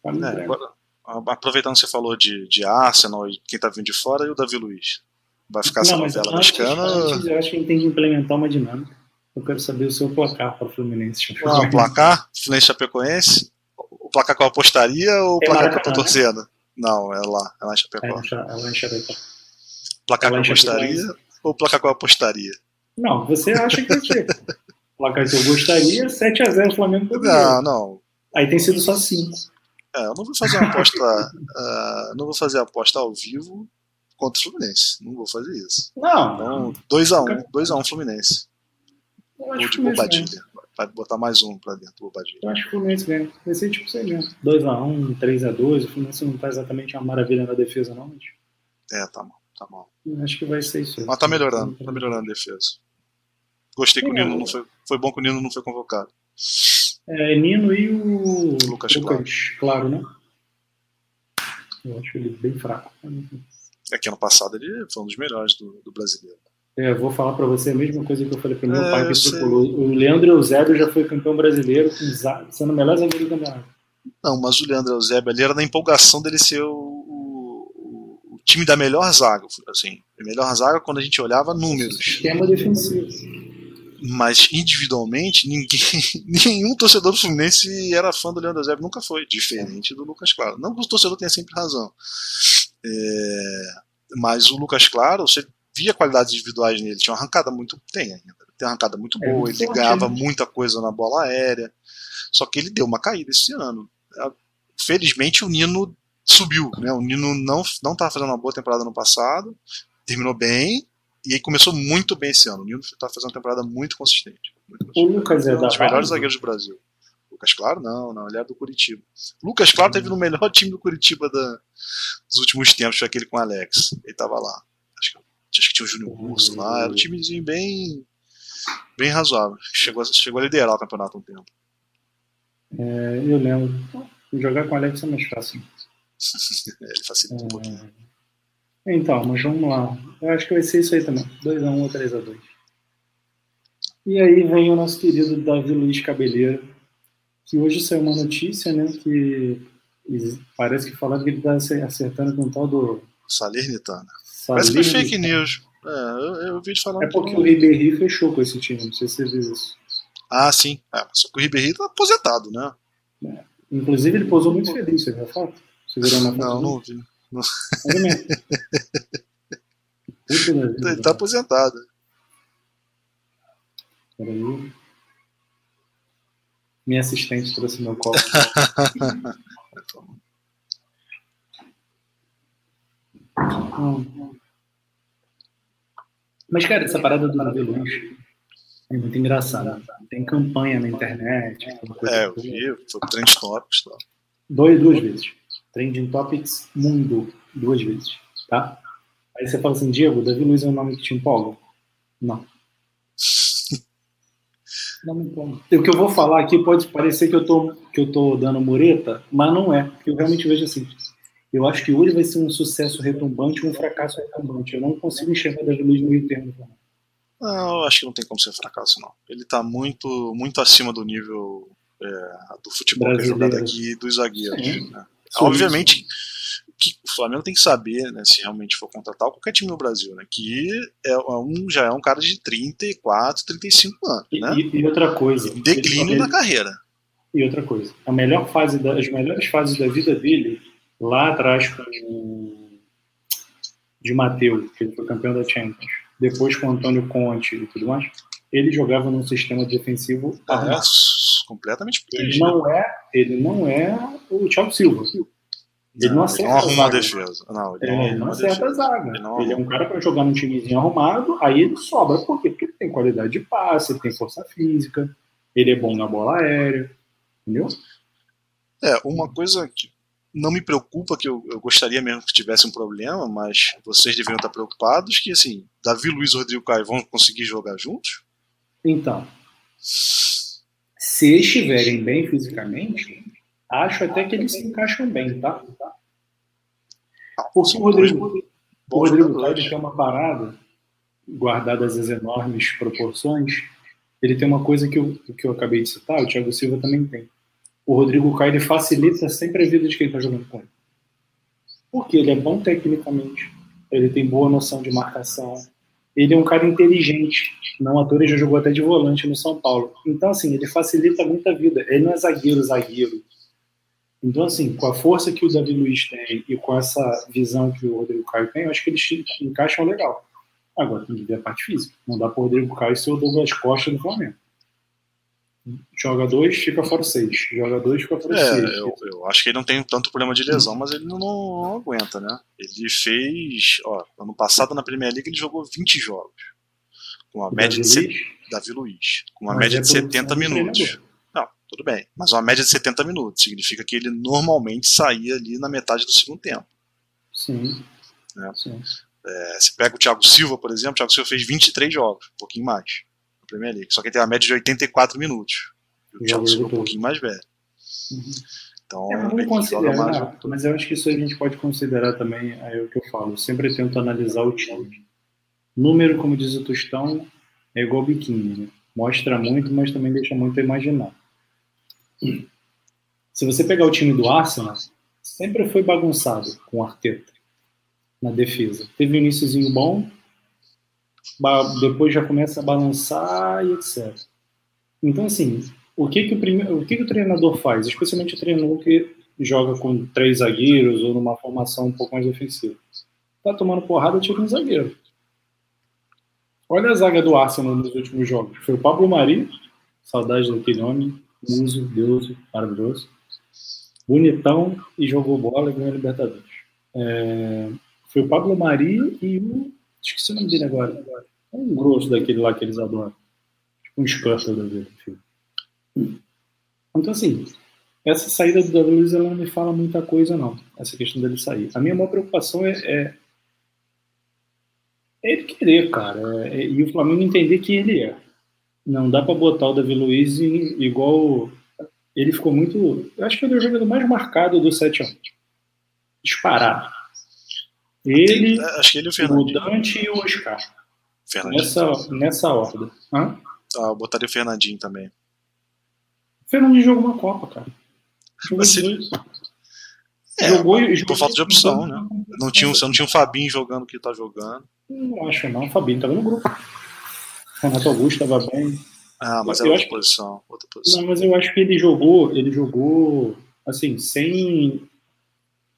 Não é, entrega. Agora, aproveitando que você falou de, de Arsenal e quem tá vindo de fora, e o Davi Luiz? Vai ficar essa novela mexicana? Antes, eu acho que ele tem que implementar uma dinâmica. Eu quero saber o seu placar para o Fluminense. Ah, o placar? Fluminense Chapecoense? O placar que eu apostaria ou o é placar que eu tô torcendo? Não, é lá, é lá em Chapecó. É, é lá em Chapecó. Placar que eu gostaria ou placar que eu apostaria? Não, você acha que vai ser. [LAUGHS] placar que eu gostaria, 7x0 Flamengo Não, não. Aí tem sido só 5. É, eu não vou fazer uma aposta. uh, [LAUGHS] não vou fazer aposta ao vivo contra o Fluminense. Não vou fazer isso. Não. Então, 2x1, 2x1 um, Fluminense. Vou de Bobadilha. Vai botar mais um pra dentro do Bobadilha. Eu acho que o Fluminense ganha. Vai ser tipo isso aí mesmo. 2x1, 3x2. O Fluminense não tá exatamente uma maravilha na defesa, não, mas. É, tá mal. Tá mal. Acho que vai ser isso. Mas tá melhorando. Tá melhorando a defesa. Gostei que o Nino não foi. Foi bom que o Nino não foi convocado. É, Nino e o Lucas, Lucas claro. claro, né? Eu acho ele bem fraco. É que ano passado ele foi um dos melhores do, do brasileiro. É, eu vou falar para você a mesma coisa que eu falei para meu é, pai que tricolou. O Leandro Eusébio já foi campeão brasileiro, sendo o melhor zagueiro do campeonato. Não, mas o Leandro Eusébio ali era na empolgação dele ser o, o, o time da melhor zaga. Assim, a melhor zaga quando a gente olhava números. Sistema defensivo mas individualmente ninguém, [LAUGHS] nenhum torcedor do Fluminense era fã do Leandro Eusébio, nunca foi, diferente do Lucas Claro. Não que o torcedor tenha sempre razão, é, mas o Lucas Claro, você via qualidades individuais nele, tinha uma arrancada muito, tem ainda, tem uma arrancada muito é, boa, é, ele ganhava né? muita coisa na bola aérea, só que ele deu uma caída esse ano. Felizmente o Nino subiu, né? O Nino não não estava fazendo uma boa temporada no passado, terminou bem, e aí começou muito bem esse ano. O Nino está fazendo uma temporada muito consistente. Muito consistente. O Lucas é, um dos melhores zagueiros do Brasil. Lucas Claro, não, não, ele é do Curitiba. Lucas Claro teve no melhor time do Curitiba da, dos últimos tempos, foi aquele com o Alex. Ele estava lá. Acho que, acho que tinha o Júnior Russo lá. Era um timezinho bem, bem razoável. Chegou, chegou a liderar o campeonato um tempo. É, eu lembro. Jogar com o Alex é mais fácil. [LAUGHS] ele facilita é... um pouquinho. Então, mas vamos lá. Eu acho que vai ser isso aí também. 2x1 ou 3x2. E aí vem o nosso querido Davi Luiz Cabeleira, que hoje saiu uma notícia, né, que parece que falaram que ele está acertando com o tal do... Salernitana. Parece que fake news. É, eu, eu ouvi falar. É porque o Ribéry fechou com esse time, não sei se você viu isso. Ah, sim. É, só que o Ribéry tá aposentado, né? É. Inclusive ele posou muito feliz, você viu a foto? Você virou na foto? Não, não ouvi. Ele tá aposentado. Peraí. Minha assistente trouxe meu copo. Mas, cara, essa parada do Davi Luiz é muito engraçada. Tem campanha na internet. É, eu vi, foi trend topics. Tá? Dois, duas vezes. Trending Topics Mundo, duas vezes, tá? Aí você fala assim, Diego, Davi Luiz é um nome que te empolga? Não. [LAUGHS] Não me empolga. O que eu vou falar aqui pode parecer que eu tô, que eu tô dando mureta, mas não é, porque eu realmente vejo assim. Eu acho que hoje vai ser um sucesso retumbante ou um fracasso retumbante. Eu não consigo enxergar Davi Luiz no meio termo. Não, eu acho que não tem como ser fracasso, não. Ele está muito, muito acima do nível é, do futebol Brasileiro. que é jogado aqui dos zagueiros. Né? Obviamente que o Flamengo tem que saber, né, se realmente for contratar qualquer time no Brasil, né, que é um, já é um cara de 34, 35 anos. Né? E, e outra coisa. Declínio na carreira. E outra coisa. A melhor fase da, as melhores fases da vida dele, lá atrás com o de Mateus, que ele foi campeão da Champions, depois com o Antônio Conte e tudo mais, ele jogava num sistema defensivo ah, é, completamente ele não é Ele não é o Thiago Silva. Ele não, não acerta ele não arruma a defesa. Não, ele, é, ele não, acerta a zaga. Ele, ele é um cara para jogar num timezinho arrumado, aí ele sobra. Por quê? Porque ele tem qualidade de passe, ele tem força física, ele é bom na bola aérea. Entendeu? É, uma coisa que não me preocupa, que eu, eu gostaria mesmo que tivesse um problema, mas vocês deveriam estar preocupados, que assim, Davi Luiz e Rodrigo Caio vão conseguir jogar juntos? Então, se estiverem bem fisicamente, acho até que eles se encaixam bem, tá? Porque o Rodrigo, o Rodrigo Caio tem uma parada, guardadas as enormes proporções, ele tem uma coisa que eu, que eu acabei de citar, o Thiago Silva também tem. O Rodrigo Caio facilita sempre a vida de quem está jogando com ele. Porque ele é bom tecnicamente, ele tem boa noção de marcação, ele é um cara inteligente. Não ator, ele já jogou até de volante no São Paulo. Então, assim, ele facilita muita vida. Ele não é zagueiro, zagueiro. Então, assim, com a força que o Davi Luiz tem e com essa visão que o Rodrigo Caio tem, eu acho que eles encaixam legal. Agora tem que ver a parte física. Não dá para o Rodrigo Caio ser o Douglas Costa do Flamengo. Joga dois, fica fora seis. Joga dois, fica fora é, seis. Eu, eu, acho que ele não tem tanto problema de lesão, mas ele não, não, aguenta, né? Ele fez. Ó, ano passado na Premier League ele jogou 20 jogos. Com uma média Davi de. Luiz? Davi Luiz. Com uma mas média é de 70 minutos. Não, tudo bem. Mas uma média de 70 minutos. Significa que ele normalmente saía ali na metade do segundo tempo. Sim. Né? Sim. É, você pega o Thiago Silva, por exemplo, o Thiago Silva fez 23 jogos, um pouquinho mais. Premier League. Só que ele tem uma média de 84 minutos. O Silva é um pouquinho mais velho. Uhum. Então, é, vamos considerar, mais... mas eu acho que isso a gente pode considerar também, é o que eu falo, eu sempre tento analisar o time. Número, como diz o Tostão, é igual biquíni, né? mostra muito, mas também deixa muito a imaginar. Se você pegar o time do Arsenal, sempre foi bagunçado com o Arteta na defesa. Teve um iníciozinho bom, depois já começa a balançar e etc. Então, assim, o que que o, o, que que o treinador faz? Especialmente o treinador que joga com três zagueiros ou numa formação um pouco mais ofensiva. Tá tomando porrada, tira um zagueiro. Olha a zaga do Arsenal nos últimos jogos. Foi o Pablo Mari, saudade daquele nome, muso, deus, maravilhoso. Bonitão e jogou bola e ganhou Libertadores. É... Foi o Pablo Mari e o Esqueci o nome dele agora. É um grosso daquele lá que eles adoram. Tipo um Scuffle da vida. Então, assim, essa saída do Davi Luiz ela não me fala muita coisa, não. Essa questão dele sair. A minha maior preocupação é, é, é ele querer, cara. É, e o Flamengo entender que ele é. Não dá para botar o Davi Luiz em, igual. Ele ficou muito. Eu acho que ele é o jogador mais marcado do 7 anos. Disparado. Ele, Tem, acho que ele o O Dante e o Oscar. Fernandinho. Nessa, nessa ordem. Hã? Ah, eu botaria o Fernandinho também. O Fernandinho jogou uma Copa, cara. Jogou Você... É, jogou, jogou por falta de opção, né? Não tinha, você não tinha um Fabinho jogando o que tá jogando. Não acho não, o Fabinho tava no grupo. Renato Augusto tava bem. Ah, mas eu, é outra, posição, outra posição. Não, mas eu acho que ele jogou, ele jogou assim, sem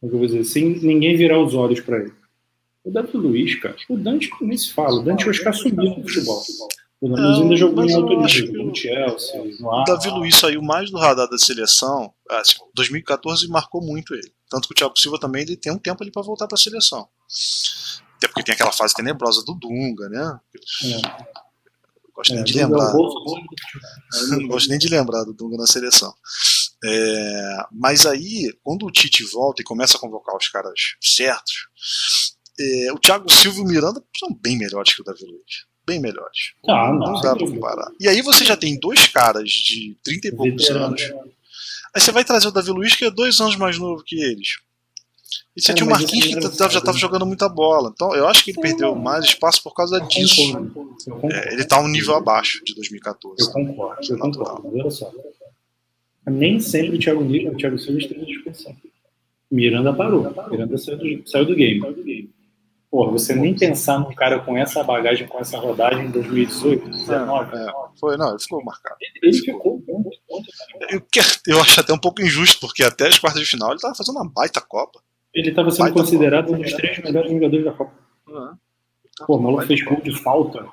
como eu vou dizer, sem ninguém virar os olhos para ele. O Davi Luiz, cara, o Dante nem se fala. O Dante hoje está subindo no futebol. O Dante ainda jogou em alto nível, no Chelsea, no O Davi Luiz saiu mais do radar da seleção. Assim, 2014 marcou muito ele. Tanto que o Thiago Silva também ele tem um tempo ali para voltar para a seleção. Até porque tem aquela fase tenebrosa do Dunga, né? É. Gosto é, nem de lembrar. Não gosto nem de lembrar do Dunga na seleção. É, mas aí, quando o Tite volta e começa a convocar os caras certos, é, o Thiago Silva e o Miranda são bem melhores que o Davi Luiz. Bem melhores. Ah, não, não dá pra comparar. E aí você já tem dois caras de 30 e poucos anos. Aí você vai trazer o Davi Luiz, que é dois anos mais novo que eles. E você é, tinha o Marquinhos que já estava jogando muita bola. Então eu acho que ele perdeu mais espaço por causa disso. É, ele está um nível abaixo de 2014. Eu concordo, eu concordo. Olha só. Nem sempre o Thiago, o Thiago Silva esteve à disposição. Miranda parou. Miranda saiu do, saiu do game. Porra, você nem pensar num cara com essa bagagem, com essa rodagem em 2018, 2019. É, foi, não, ele ficou marcado. Ele, ele ficou. Eu, eu acho até um pouco injusto, porque até as quartas de final ele estava fazendo uma baita Copa. Ele estava sendo baita considerado Copa. um dos três melhores jogadores da Copa. Uhum. Pô, o maluco fez gol de falta.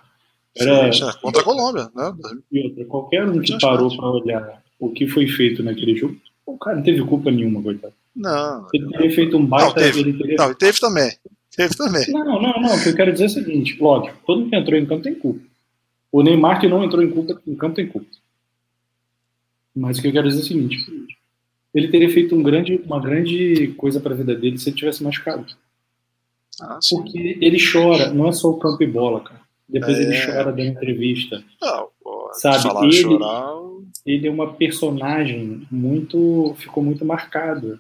Era... Sim, contra a Colômbia, né? E outra, qualquer um que parou para olhar o que foi feito naquele jogo, o cara não teve culpa nenhuma, coitado. Não. Ele teria feito um baita. Não, teve. Ele teria... Não, teve também. Teve também. Não, não, não. O que eu quero dizer é o seguinte: lógico, todo mundo que entrou em campo tem culpa. O Neymar que não entrou em, culpa, em campo tem culpa. Mas o que eu quero dizer é o seguinte: ele teria feito um grande, uma grande coisa para a vida dele se ele tivesse machucado. Ah, Porque ele chora, não é só o campo e bola, cara. Depois é... ele chora dando entrevista. Não, sabe? Falar, ele, chorar... ele é uma personagem muito. ficou muito marcado.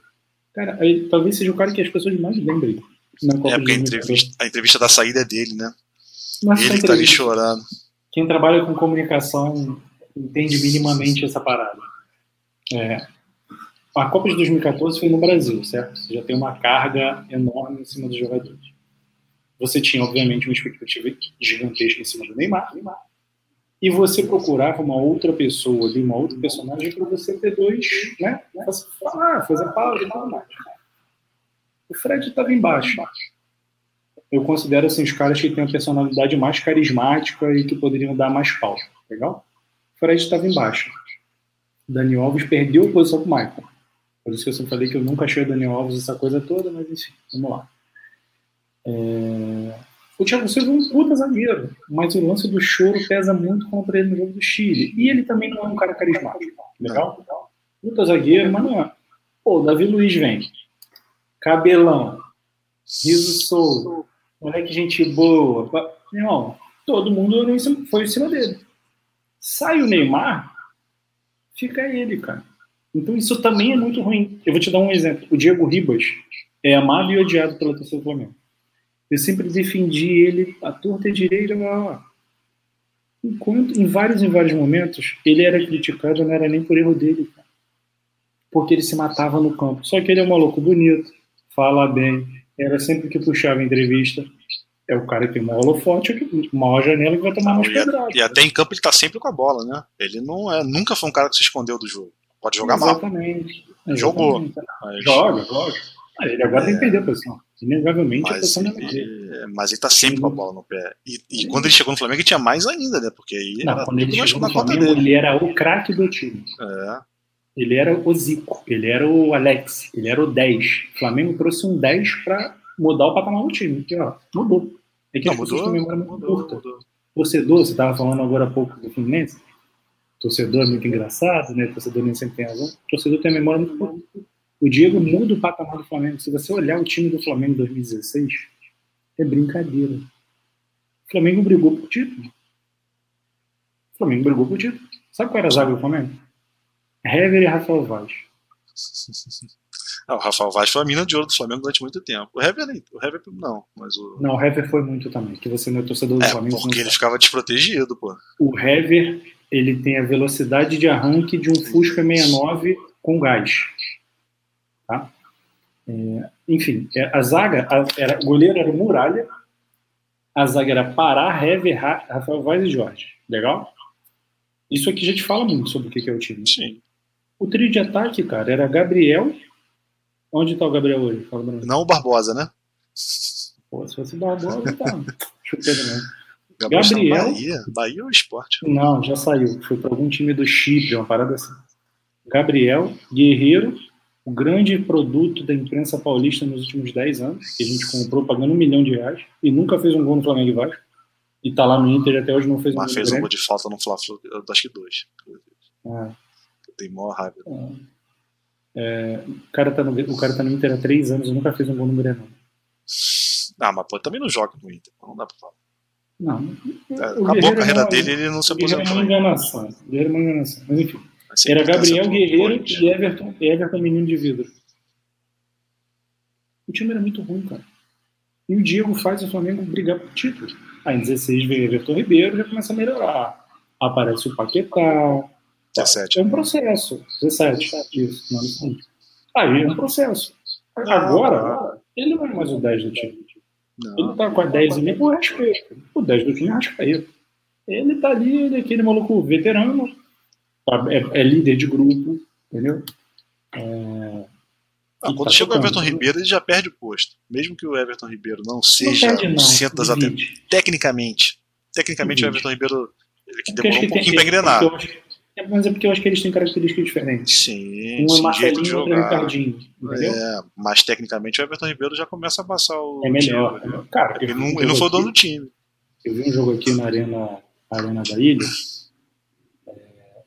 Cara, ele, talvez seja o cara que as pessoas mais lembrem. é porque a entrevista, a entrevista da saída é dele, né? Nossa, ele que tá ali chorando. Quem trabalha com comunicação entende minimamente essa parada. É, a Copa de 2014 foi no Brasil, certo? Você já tem uma carga enorme em cima dos jogadores. Você tinha, obviamente, uma expectativa gigantesca em cima do Neymar. Neymar e você procurava uma outra pessoa ali, uma outra personagem, para você ter dois, né? ah, fazer pausa e tudo mais. O Fred estava embaixo. Eu considero assim, os caras que têm a personalidade mais carismática e que poderiam dar mais pau. Legal? O Fred estava embaixo. Dani Alves perdeu a posição com o Michael. Por isso que eu sempre falei que eu nunca achei o Dani Alves essa coisa toda, mas enfim, vamos lá. É... O Thiago Silva é um puta zagueiro, mas o lance do choro pesa muito contra ele no jogo do Chile. E ele também não é um cara carismático. Legal? Puta zagueiro, mas não é. Pô, o Davi Luiz vem. Cabelão. Riso solto. Moleque, gente boa. Irmão, todo mundo foi em cima dele. Sai o Neymar, fica ele, cara. Então isso também é muito ruim. Eu vou te dar um exemplo. O Diego Ribas é amado e odiado pela torcida do Flamengo. Eu sempre defendi ele a torta e direita. Enquanto, em vários e vários momentos, ele era criticado, não era nem por erro dele, cara. porque ele se matava no campo. Só que ele é um maluco bonito, fala bem, era sempre que puxava entrevista. É o cara que tem o maior holofote, maior janela que vai tomar mais pedrada. E até em campo ele tá sempre com a bola, né? Ele não é, nunca foi um cara que se escondeu do jogo. Pode jogar exatamente, mal. Jogou. Mas... Joga, joga. Ele agora é... tem que perder a posição. Inegavelmente mas a posição ele, Mas ele tá sempre com a bola no pé. E, e quando ele chegou no Flamengo, ele tinha mais ainda, né? Porque aí Não, era quando ele chegou no Flamengo, ele era o craque do time. É. Ele era o Zico, ele era o Alex, ele era o 10. O Flamengo trouxe um 10 para mudar o patamar do time. Porque, ó, mudou. É que Não, mudou, memória muito mudou, curta. Mudou. Torcedor, você estava falando agora há pouco do Fluminense. Torcedor é muito engraçado, né? Torcedor nem sempre tem razão. Torcedor tem a memória muito curta. O Diego muda o patamar do Flamengo. Se você olhar o time do Flamengo em 2016, é brincadeira. O Flamengo brigou por título. O Flamengo brigou por título. Sabe qual era a zaga do Flamengo? Hever e Rafael Vaz. [LAUGHS] Ah, o Rafael Vaz foi a mina de ouro do Flamengo durante muito tempo. O Hever, o Hever não, mas o. Não, o Hever foi muito também, que você não é torcedor do é, Flamengo. Porque ele ficava desprotegido, pô. O Hever, ele tem a velocidade de arranque de um Fusca 69 com gás. Tá? É, enfim, é, a zaga, a, era, o goleiro era o Muralha, a zaga era Pará, Hever, Rafael Vaz e Jorge. Legal? Isso aqui já te fala muito sobre o que é o time. Sim. O trio de ataque, cara, era Gabriel. Onde tá o Gabriel hoje? Fala Não o Barbosa, né? Pô, se fosse Barbosa, tá. [LAUGHS] Chuteiro mesmo. Gabriel. Gabriel Bahia? Bahia ou esporte? Não, já saiu. Foi para algum time do Chipre, uma parada assim. Gabriel, Guerreiro, o grande produto da imprensa paulista nos últimos 10 anos, que a gente comprou pagando um milhão de reais e nunca fez um gol no Flamengo e Vasco. E tá lá no Inter até hoje não fez Mas um gol. Mas fez um gol de falta no Fla-Flu, acho que dois. Ah. Eu tenho maior raiva. Ah. É, o, cara tá no, o cara tá no Inter há 3 anos e nunca fez um gol no Grenal. Ah, mas pô, também não joga no Inter, não dá pra falar. Não. É, acabou a carreira dele ele não se aposentou. Uma enganação. Era uma enganação. Mas enfim. Era Gabriel Guerreiro e Everton, Everton Menino de Vidro. O time era muito ruim, cara. E o Diego faz o Flamengo brigar por título. Aí em 16 vem Everton Ribeiro já começa a melhorar. Aparece o Paquetá. 17. É um processo. 17. Isso, não, isso. Aí é um processo. Agora, ele não é mais o 10 do time. Não. Ele tá com a 10 ali por respeito. O 10 do time é Rascaeta. Ele tá ali, ele é aquele maluco veterano, tá, é, é líder de grupo, entendeu? É... Ah, quando tá chega o Everton Ribeiro, ele já perde o posto. Mesmo que o Everton Ribeiro não seja não perde, não. centro das atentadas. Tecnicamente. Tecnicamente, o Everton Ribeiro ele que demorou um pouquinho para engrenar. É, mas é porque eu acho que eles têm características diferentes. Sim, um é Marcelinho outro é Ricardinho. Entendeu? É, mas tecnicamente o Everton Ribeiro já começa a passar o. É melhor. Time, né? Cara, ele não, ele não foi dono do time. Eu vi um jogo aqui na Arena, Arena da Ilha, é,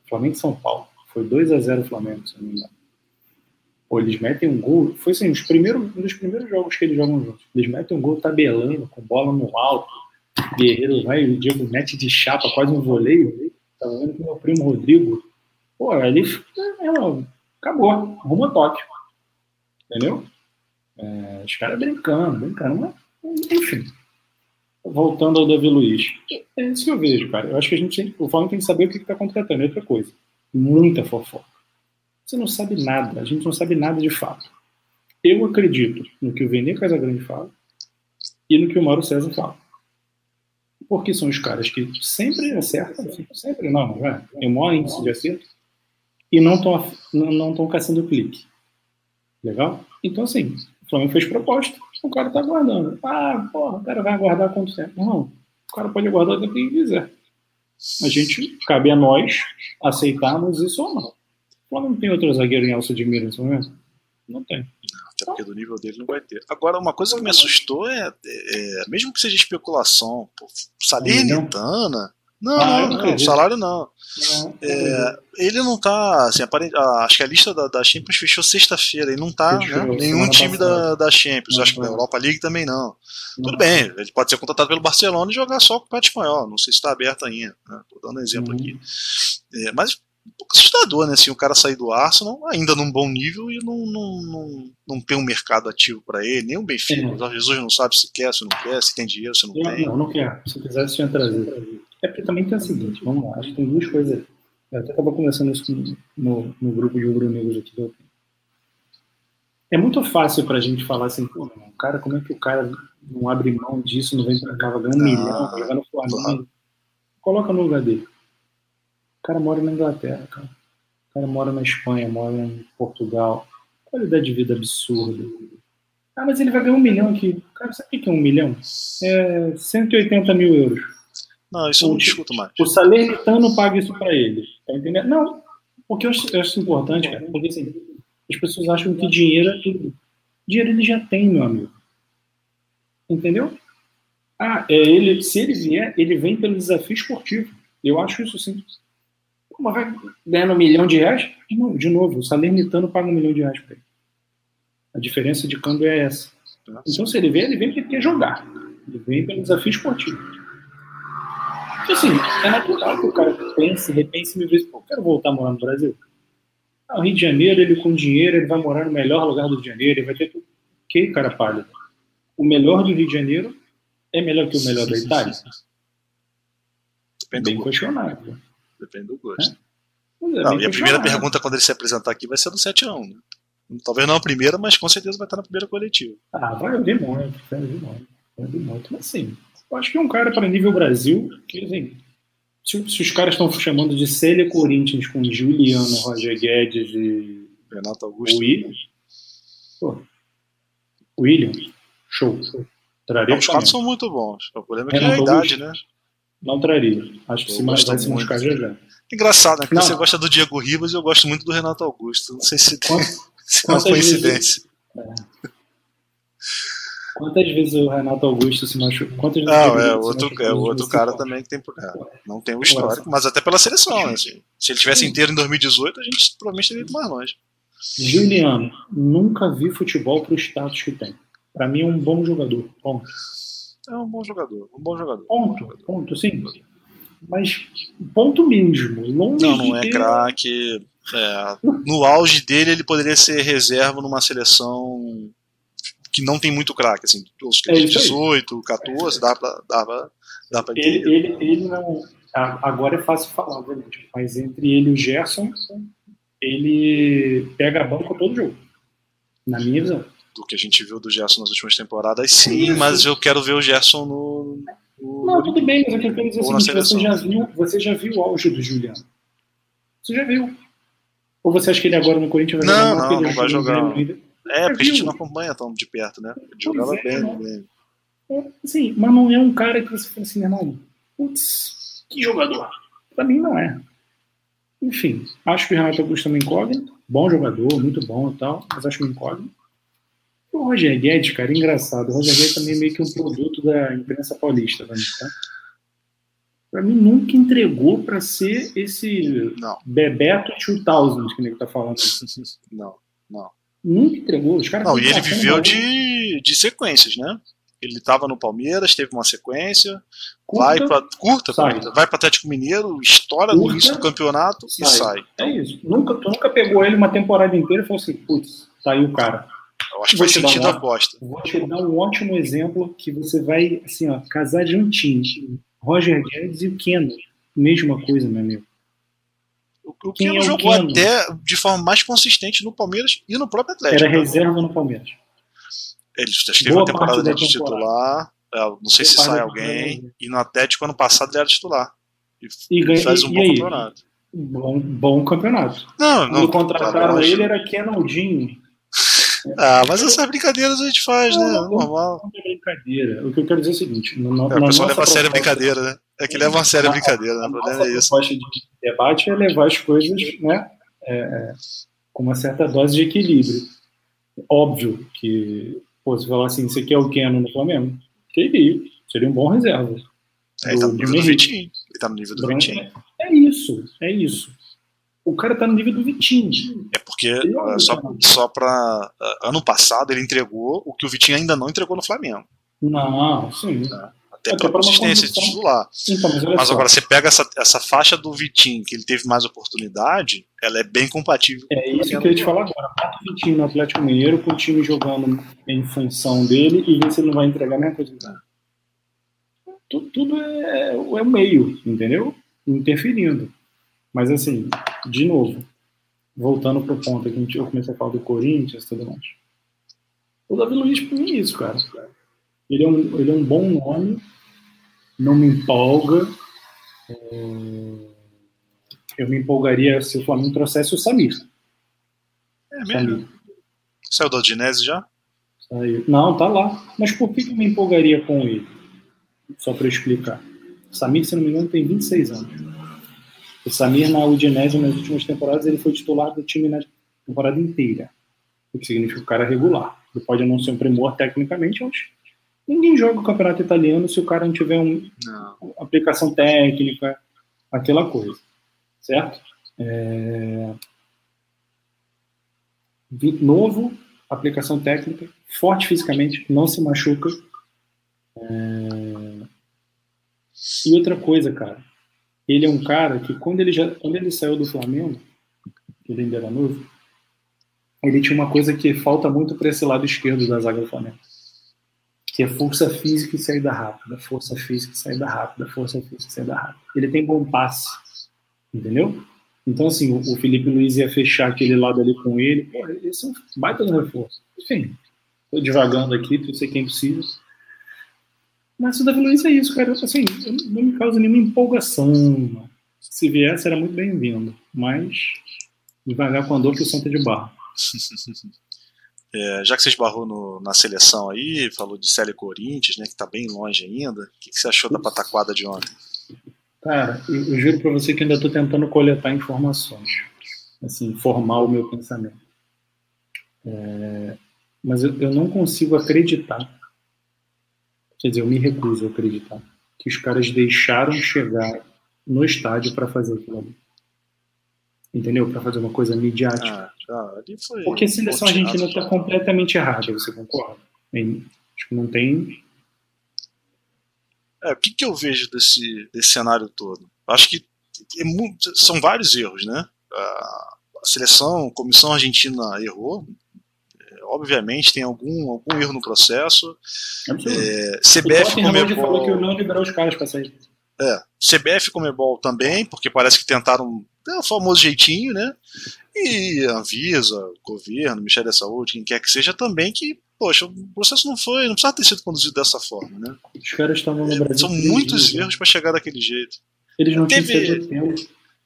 Flamengo e São Paulo. Foi 2x0 Flamengo, se não me engano. Pô, eles metem um gol. Foi assim, os primeiros, um dos primeiros jogos que eles jogam juntos. Eles metem um gol tabelando, com bola no alto. Guerreiro vai, o Diego mete de chapa, quase um voleio. Tava vendo com meu primo Rodrigo. Pô, ali é, acabou, arruma toque. Entendeu? É, os caras brincando, brincando, mas, enfim. Voltando ao Davi Luiz. É isso que eu vejo, cara. Eu acho que a gente tem, o Flamengo tem que saber o que está contratando. É outra coisa. Muita fofoca. Você não sabe nada. A gente não sabe nada de fato. Eu acredito no que o Vene Casagrande fala e no que o Mauro César fala porque são os caras que sempre acertam, sempre não, não é? tem o maior índice de acerto, e não estão não, não caçando clique. Legal? Então, assim, o Flamengo fez proposta, o cara tá aguardando. Ah, porra, o cara vai aguardar quanto tempo? Não, o cara pode aguardar o tempo que quiser. A gente, cabe a nós aceitarmos isso ou não. O Flamengo tem outro zagueiro em alça de mira nesse momento? Não tem. Até porque do nível dele não vai ter. Agora, uma coisa que me assustou é, é mesmo que seja especulação, pô, Salernitana. Não, ah, não, não, salário não. É, ele não tá. Assim, aparente, acho que a lista da, da Champions fechou sexta-feira. Ele não tá né, nenhum time da, da Champions. Não, acho que da Europa League também não. não. Tudo bem, ele pode ser contratado pelo Barcelona e jogar só com o Pet Espanhol. Não sei se está aberto ainda. Né? Tô dando um exemplo uhum. aqui. É, mas um pouco assustador, né? Assim, o cara sair do Arsenal ainda num bom nível e não, não, não, não tem um mercado ativo para ele, nem o Benfica. É. O Jesus não sabe se quer, se não quer, se tem dinheiro, se não, não tem. Não, não quer. Se quisesse, tinha trazido. É porque também tem o seguinte, vamos lá, acho que tem duas coisas. Eu até estava conversando isso no, no grupo de rubro-negros aqui do É muito fácil para a gente falar assim, pô, cara, como é que o cara não abre mão disso, não vem para cá, vai ganhar um milhão, vai jogar no Flamengo. Coloca no lugar dele. O cara mora na Inglaterra, cara. O cara mora na Espanha, mora em Portugal. Qualidade de vida absurda. Ah, mas ele vai ganhar um milhão aqui. Cara, sabe o que é um milhão? É 180 mil euros. Não, isso eu não discuto mais. O Salernitano paga isso para ele. Tá entendendo? Não. Porque eu acho, eu acho importante, cara. Porque assim, as pessoas acham que dinheiro é tudo. Dinheiro ele já tem, meu amigo. Entendeu? Ah, é ele, se ele vier, ele vem pelo desafio esportivo. Eu acho isso sim. Mas vai ganhando um milhão de reais? De de novo o Salernitano paga um milhão de reais para ele. A diferença de câmbio é essa. Então, se ele vem, ele vem porque quer jogar. Ele vem pelo desafio esportivo. Assim, é natural que o cara pense, repense mil vezes, pô, quero voltar a morar no Brasil. Ah, o Rio de Janeiro, ele com dinheiro, ele vai morar no melhor lugar do Rio de Janeiro, ele vai ter tudo. Que cara pálido. O melhor do Rio de Janeiro é melhor que o melhor da Itália? Depende bem do questionável. Depende do gosto. É? É não, e a primeira pergunta quando ele se apresentar aqui vai ser do 7 a 1, né? Talvez não a primeira, mas com certeza vai estar na primeira coletiva. Ah, vai ouvir muito, vai ouvir muito. Vai ouvir muito, mas sim. Eu acho que é um cara para nível Brasil, que assim, se, se os caras estão chamando de Célia Corinthians com Juliano, Roger Guedes e Renato Augusto. William, pô, William, show. Traria não, os quatro são muito bons. O problema é que é a idade, né? Não traria. Acho que se mais vai se machucar já já. Engraçado, né? Porque você gosta do Diego Ribas e eu gosto muito do Renato Augusto. Não sei se, tem, [LAUGHS] se é uma coincidência. Vezes, é. Quantas vezes o Renato Augusto se machucou? Quantas não, é outro, é outro cara também que tem. É, não tem o histórico, mas até pela seleção. Né, assim. Se ele tivesse inteiro em 2018, a gente provavelmente teria ido mais longe. Juliano, nunca vi futebol pro status que tem. Para mim é um bom jogador. Ponto. É um bom jogador. Um bom jogador. Ponto. Bom jogador. Ponto, sim. Mas ponto mesmo. Longe não, não é ter... craque. É, no auge dele, ele poderia ser reserva numa seleção que não tem muito craque, assim, os é 18, 14, dá pra, dá pra, dá pra ele, ele, ele não. Agora é fácil falar, obviamente, mas entre ele e o Gerson, ele pega a banca todo jogo. Na minha visão. Do que a gente viu do Gerson nas últimas temporadas, sim, mas eu quero ver o Gerson no. no não, tudo bem, mas eu quero dizer assim, você já, viu, você já viu o auge do Juliano. Você já viu. Ou você acha que ele agora no Corinthians vai jogar? Não, não, não vai jogar. É, porque a gente não acompanha tão de perto, né? Ele jogava é, bem, bem. É, sim, mas não é um cara que você fala assim, irmão, putz, que jogador. Pra mim não é. Enfim, acho que o Renato Augusto é uma incógnita. Bom jogador, muito bom e tal, mas acho uma incógnita. O Roger Guedes, cara, engraçado. O Roger Guedes também é meio que um produto da imprensa paulista, tá? Pra mim, nunca entregou para ser esse não. Bebeto 2000 que ele tá falando. [LAUGHS] Não, não nunca entregou. Os caras não, e ele viveu de, de sequências, né? Ele estava no Palmeiras, teve uma sequência, curta, vai para curta, curta, vai para Atlético Mineiro, estoura curta, no início do campeonato sai. e sai. É isso. Nunca, tu nunca pegou ele uma temporada inteira e falou assim, putz, tá aí o cara. Eu acho que faz sentido um, a aposta. Vou te dar um ótimo exemplo que você vai, assim, ó, casar juntinho. Roger Guedes e o Keno. Mesma coisa, meu amigo. O Keno é jogou Keno? até de forma mais consistente no Palmeiras e no próprio Atlético. Era né? reserva no Palmeiras. Ele teve uma temporada de titular. É, não sei Boa se sai alguém. E no Atlético, ano passado, ele era titular. E, e ganha, faz um e bom aí? campeonato. Bom, bom campeonato. Não, não. Quando contrataram ele, era Kenaldinho. [LAUGHS] Ah, mas essas brincadeiras a gente faz, né? Não, Normal. Não é brincadeira. O que eu quero dizer é o seguinte: no, É, o na pessoal nossa leva a sério a brincadeira, né? É que leva a sério a brincadeira, né? A nossa é isso. proposta de debate é levar as coisas né, é, com uma certa dose de equilíbrio. Óbvio que, pô, se falar assim, você quer o Keno no Flamengo? Queria. Seria um bom reserva. É, ele tá no nível do. Vitinho. Ele tá no nível do Durante- Vitinho. É isso, é isso. O cara tá no nível do Vitinho. É porque, ah, só, só pra. ah, ano passado ele entregou o que o Vitinho ainda não entregou no Flamengo. Não, sim. Até Até pela pra uma consistência de titular. Então, mas Mas agora, você pega essa, essa faixa do Vitinho, que ele teve mais oportunidade, ela é bem compatível. É isso que eu ia te falar agora. Bota o Vitinho no Atlético Mineiro com o time jogando em função dele e ver se ele não vai entregar a mesma coisa. que. Tudo, tudo é, é o meio, entendeu? Interferindo. Mas assim, de novo, voltando pro ponto que a gente- eu comecei a falar do Corinthians e tudo mais. O Davi Luiz, pra mim, é isso, cara. Ele é um, ele é um bom nome, não me empolga. É, Eu me empolgaria se o Flamengo trouxesse o Samir. É mesmo? Samir. Saiu da Odinese já? Saiu. Não, tá lá. Mas por que eu me empolgaria com ele? Só para explicar. O Samir, se não me engano, tem 26 anos. O Samir, na Udinese, nas últimas temporadas, ele foi titular do time na temporada inteira. O que significa que o cara é regular. Ele pode não ser um primor tecnicamente, mas ninguém joga o campeonato italiano se o cara não tiver um, Não. aplicação técnica, aquela coisa. Certo? É... Novo, aplicação técnica, forte fisicamente, não se machuca. É... E outra coisa, cara, ele é um cara que quando ele já, quando ele saiu do Flamengo, ele ainda era novo, ele tinha uma coisa que falta muito para esse lado esquerdo da zaga do Flamengo, que é força física e saída rápida, força física e saída rápida, força física e saída rápida. Ele tem bom passe, entendeu? Então, assim, o, Felipe Luiz ia fechar aquele lado ali com ele. Pô, esse é um baita no reforço. Enfim, tô devagando aqui, tu sei quem precisa. Mas o Davi Luiz é isso, cara. Assim, não me causa nenhuma empolgação. Se viesse, era muito bem-vindo. Mas, devagar com a dor que o Santa de barro. [LAUGHS] É, já que você esbarrou no- na seleção aí, falou de Célio Corinthians, né, que tá bem longe ainda, o que, que você achou da pataquada de ontem? Cara, eu, eu juro pra você que ainda tô tentando coletar informações. Assim, formar o meu pensamento. É, mas eu, eu não consigo acreditar. Quer dizer, eu me recuso a acreditar que os caras deixaram chegar no estádio para fazer aquilo ali. Entendeu? Para fazer uma coisa midiática. Ah, ali foi. Porque a seleção argentina está completamente errada, você concorda? Acho que não tem. É, o que, que eu vejo desse, desse cenário todo? Acho que é são vários erros, né? A seleção, a comissão argentina errou. É, obviamente tem algum, algum erro no processo. É, O CBF Tottenham hoje falou que Comebol, não liberou os caras para sair. É, CBF Comebol também, porque parece que tentaram é, o famoso jeitinho, né? E Anvisa, governo, Ministério da Saúde, quem quer que seja também que, poxa, o processo não foi, não precisava ter sido conduzido dessa forma, né? Os caras estavam no Brasil. São muitos dias, erros para chegar daquele jeito. Eles não Teve- tempo.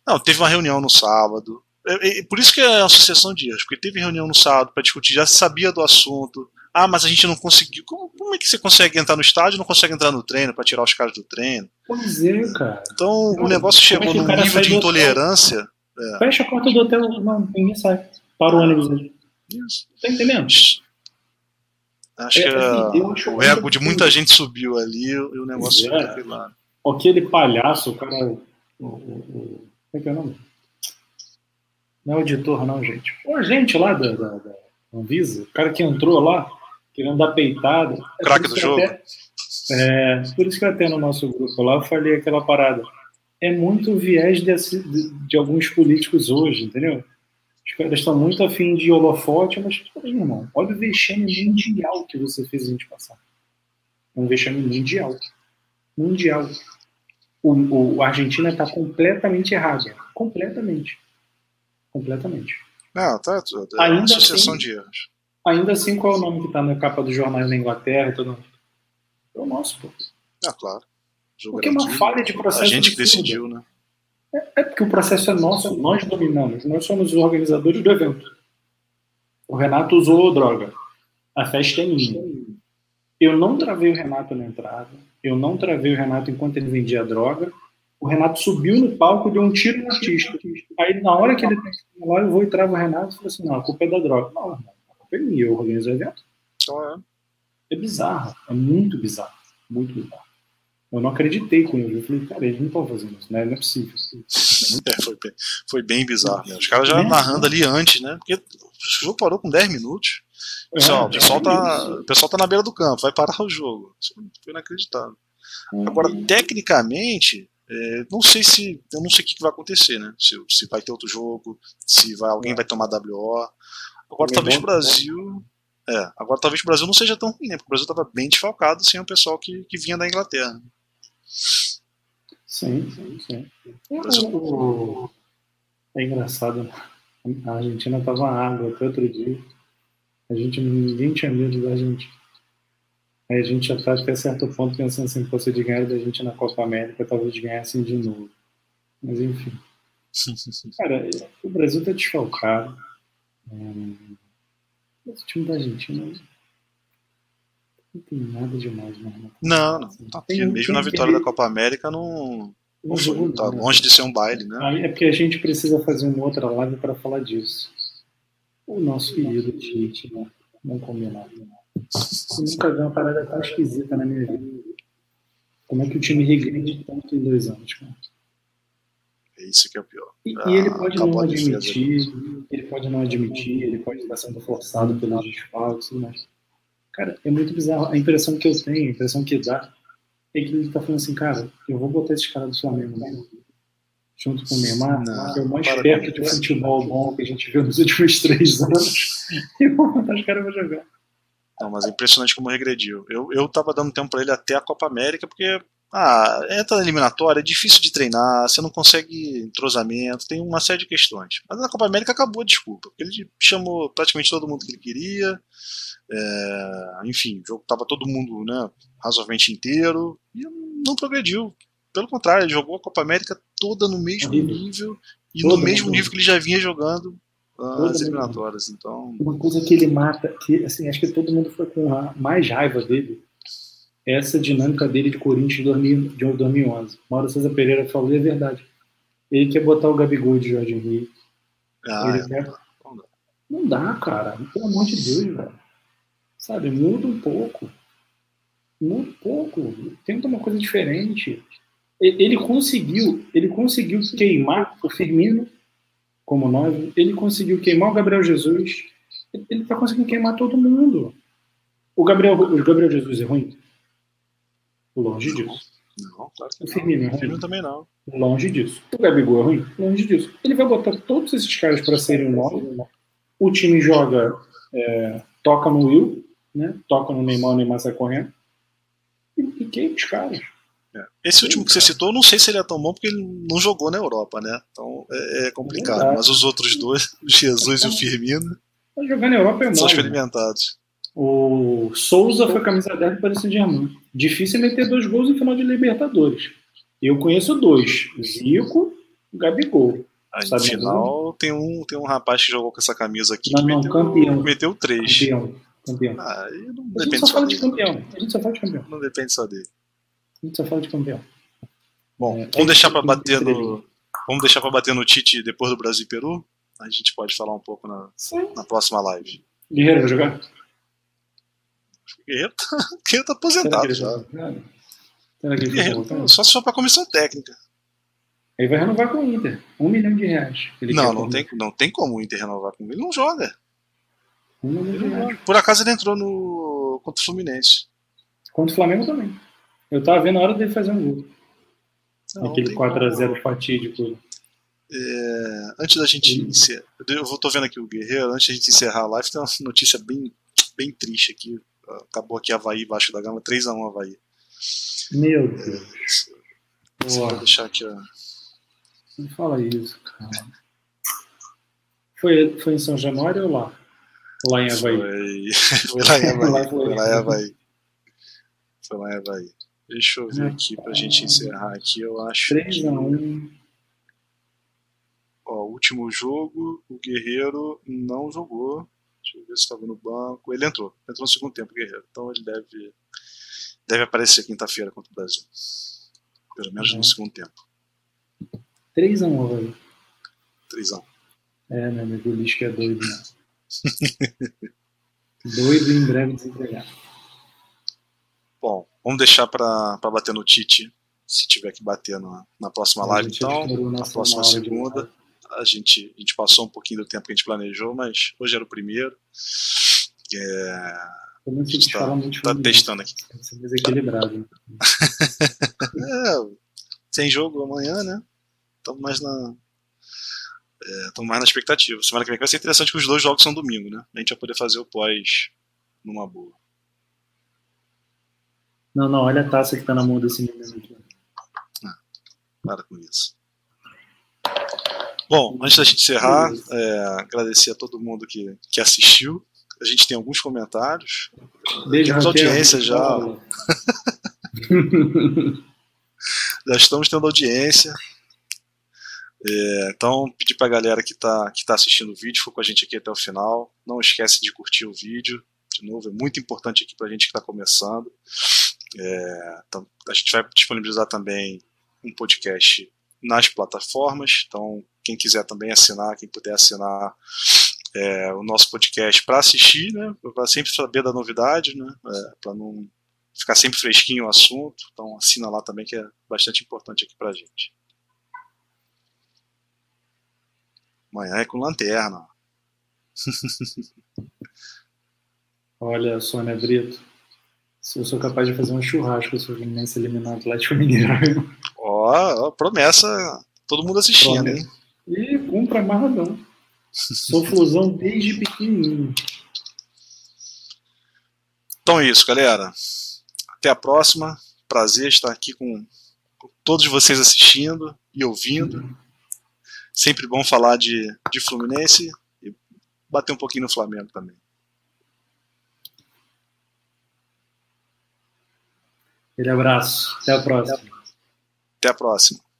Não, teve uma reunião no sábado. É, é, por isso que é uma sucessão de erros, porque teve reunião no sábado para discutir, já se sabia do assunto. Ah, mas a gente não conseguiu. Como, como é que você consegue entrar no estádio e não consegue entrar no treino para tirar os caras do treino? Pois é, cara. Então o negócio é chegou que num nível de intolerância. Fecha a porta do hotel. Não, ninguém sai. Para o ônibus ali. Isso. Tá entendendo? Acho É, que assim, ah, acho o ego de muita gente subiu ali e o negócio Pois é. ficou lado. Aquele palhaço, o cara. Como é que é o nome? Não é o editor, não, gente. O agente lá da, da, da Anvisa, o cara que entrou lá, querendo dar peitada. É Craque por do isso que jogo. até- é, por isso que até no nosso grupo lá eu falei aquela parada. É muito viés desse- de, de alguns políticos hoje, entendeu? Os caras estão muito afim de holofote, mas, peraí, irmão, olha o vexame mundial que você fez a gente passar. É um vexame mundial. Mundial. O, o, a Argentina está completamente errada. Completamente. Completamente. Não, tá tudo. É Ainda uma sucessão assim- de erros. Ainda assim, qual é o nome que está na capa dos jornais na Inglaterra e tudo? É o nosso, pô. Ah, claro. Jogo Porque é uma falha de processo. A gente que decidiu, né? É porque o processo é nosso, nós dominamos, nós somos os organizadores do evento. O Renato usou droga. A festa é minha. Eu não travei o Renato na entrada. Eu não travei o Renato enquanto ele vendia droga. O Renato subiu no palco e deu um tiro no artista. Aí, na hora que ele tem que lá, eu vou e travo o Renato e falo assim: não, a culpa é da droga. Não, a é minha, eu organizo o evento. Então, É bizarro, é muito bizarro. Muito bizarro. Eu não acreditei com ele. Eu falei, cara, eles não estão fazendo isso, né? Não é possível. É, foi, bem, foi bem bizarro. Né? Os caras já narrando ali antes, né? Porque o jogo parou com 10 minutos. Pessoal, o, pessoal tá, o pessoal tá na beira do campo, vai parar o jogo. Isso foi inacreditável. Agora, tecnicamente, é, não sei se. Eu não sei o que, que vai acontecer, né? Se, se vai ter outro jogo, se vai, alguém vai tomar WO. Agora talvez o Brasil. É, agora talvez o Brasil não seja tão ruim, né? Porque o Brasil estava bem desfalcado sem o pessoal que, que vinha da Inglaterra. Sim, sim, sim. É, é engraçado. A Argentina estava água até outro dia. A gente, ninguém tinha medo da Argentina. Aí a gente já está até certo ponto pensando assim, fosse de ganhar da gente na Copa América, talvez ganhassem de novo. Mas enfim. [LAUGHS] Cara, o Brasil está desfalcado. É... Esse time da Argentina não tem nada demais, né? Não, não. Tá, tem, mesmo tem na vitória da Copa América não. Não, foi, tá longe de ser um baile, né? É porque a gente precisa fazer uma outra live para falar disso. O nosso querido Tite, né? Não combinar. Né? Eu nunca vi uma parada tão esquisita na minha vida. Como é que o time regride tanto em dois anos, cara? É isso que é o pior. E, ah, ele pode não admitir, ele pode não admitir, ele pode estar sendo forçado pelos desfalques, mas. Cara, é muito bizarro. A impressão que eu tenho, a impressão que dá, é que ele tá falando assim, cara, eu vou botar esse cara do Flamengo né? junto com o Neymar, não, que é o mais perto de futebol bom que a gente viu nos últimos [LAUGHS] três anos, e vou botar os caras pra jogar. Não, mas é impressionante como regrediu. Eu, eu tava dando tempo para ele até a Copa América, porque ah, entra na eliminatória, é difícil de treinar, você não consegue entrosamento, tem uma série de questões. Mas na Copa América acabou a desculpa, porque ele chamou praticamente todo mundo que ele queria, é, enfim, o jogo tava todo mundo né, razoavelmente inteiro, e não progrediu. Pelo contrário, ele jogou a Copa América toda no mesmo nível, e todo no mesmo nível que ele já vinha jogando as eliminatórias. Então... Uma coisa que ele mata, que assim, acho que todo mundo foi com mais raiva dele, é essa dinâmica dele de Corinthians de 2011. Mauro César Pereira falou, e é verdade. Ele quer botar o Gabigol de Jorge Henrique. Ah, é. quer... Não dá, cara. Pelo amor de Deus, velho. Sabe, muda um pouco. Muda um pouco. Tenta uma coisa diferente. Ele conseguiu, ele conseguiu queimar o Firmino como nove, ele conseguiu queimar o Gabriel Jesus, ele está conseguindo queimar todo mundo. O Gabriel, o Gabriel Jesus é ruim? Longe disso. Não, claro que o Firmino não. é ruim? Firmino também não. Longe disso. O Gabigol é ruim? Longe disso. Ele vai botar todos esses caras para serem nove. O time joga, é, toca no Will, né? toca no Neymar, o Neymar sai correndo. E, e queima os caras. É. Esse último que você citou, não sei se ele é tão bom porque ele não jogou na Europa, né? Então é, é complicado. É mas os outros dois, o [LAUGHS] Jesus e o Firmino, Vai jogar na Europa é são experimentados. O Souza foi camisa 10 do Paris Saint-Germain. Difícil é meter dois gols em final de Libertadores. Eu conheço dois: Zico e Gabigol. Aí no final tem um, tem um rapaz que jogou com essa camisa aqui não, que não, meteu, campeão. meteu três. Campeão. campeão. Ah, não a gente depende só só fala dele. de campeão. A gente só fala de campeão. Não depende só dele. A gente só fala de campeão. Bom, É, vamos deixar é para bater estrelinha. no. Vamos deixar para bater no Tite depois do Brasil e Peru. A gente pode falar um pouco na, Sim. na próxima live. Guerreiro vai jogar? Guerreiro tá, Guerreiro tá aposentado já. Será que ele Guerreiro, voltar? só se for para comissão técnica. Ele vai renovar com o Inter. Um milhão de reais. Não, não tem, não tem como o Inter renovar com ele. Ele não joga. Um milhão de reais. Por acaso ele entrou no contra o Fluminense. Contra o Flamengo também. Eu tava vendo a hora dele fazer um gol. Não, Aquele tem 4x0 como. fatídico. É, antes da gente Sim. encerrar, eu tô vendo aqui o Guerreiro, antes da gente encerrar a live, tem uma notícia bem, bem triste aqui. Acabou aqui Havaí, baixo da gama, 3x1 Havaí. Meu Deus. Você Boa. vai deixar aqui, ó. Não fala isso, cara. Foi, foi em São Januário ou lá? Lá em Havaí? Foi, [LAUGHS] foi lá em Havaí. Foi lá em Havaí. Foi lá em Havaí. Deixa eu ver aqui pra gente encerrar aqui. Eu acho que 3x1. ó, último jogo, o Guerreiro não jogou. Deixa eu ver se estava no banco. Ele entrou. Entrou no segundo tempo, Guerreiro. Então ele deve, deve aparecer quinta-feira contra o Brasil. Pelo menos é. no segundo tempo. 3x1, velho. 3x1. É, meu amigo, o lixo que é doido, né? [LAUGHS] doido e em breve desempregado. Bom, vamos deixar para bater no Tite, se tiver que bater na, na próxima live, então, na próxima segunda. A gente, a gente passou um pouquinho do tempo que a gente planejou, mas hoje era o primeiro. É, a gente está tá testando aqui. Ser desequilibrado. é, sem jogo amanhã, né? Estamos mais na, estamos é, mais na expectativa. Semana que vem vai ser interessante que os dois jogos são domingo, né? A gente vai poder fazer o pós numa boa. Não, não, olha a taça que tá na mão desse menino aqui. Ah, para com isso. Bom, antes da gente encerrar, é, agradecer a todo mundo que, que assistiu. A gente tem alguns comentários. Beijo, Temos audiência já. [LAUGHS] já estamos tendo audiência. É, então, pedir para a galera que está que tá assistindo o vídeo, ficou com a gente aqui até o final. Não esquece de curtir o vídeo. De novo, é muito importante aqui para a gente que está começando. É, então, a gente vai disponibilizar também um podcast nas plataformas. Então, quem quiser também assinar, quem puder assinar é, o nosso podcast para assistir, né, para sempre saber da novidade, né, é, para não ficar sempre fresquinho o assunto. Então, assina lá também, que é bastante importante aqui para gente. Amanhã é com lanterna. [LAUGHS] Olha, Sônia Brito, se eu sou capaz de fazer um churrasco se o Fluminense eliminar o Atlético Mineiro. Ó, oh, promessa, todo mundo assistindo, hein? E cumpra amarradão. [LAUGHS] Sou fusão desde pequenininho. Então é isso, galera. Até a próxima. Prazer estar aqui com, todos vocês assistindo e ouvindo. Sempre bom falar de, de Fluminense e bater um pouquinho no Flamengo também. Aquele abraço. Até a próxima. Até a próxima.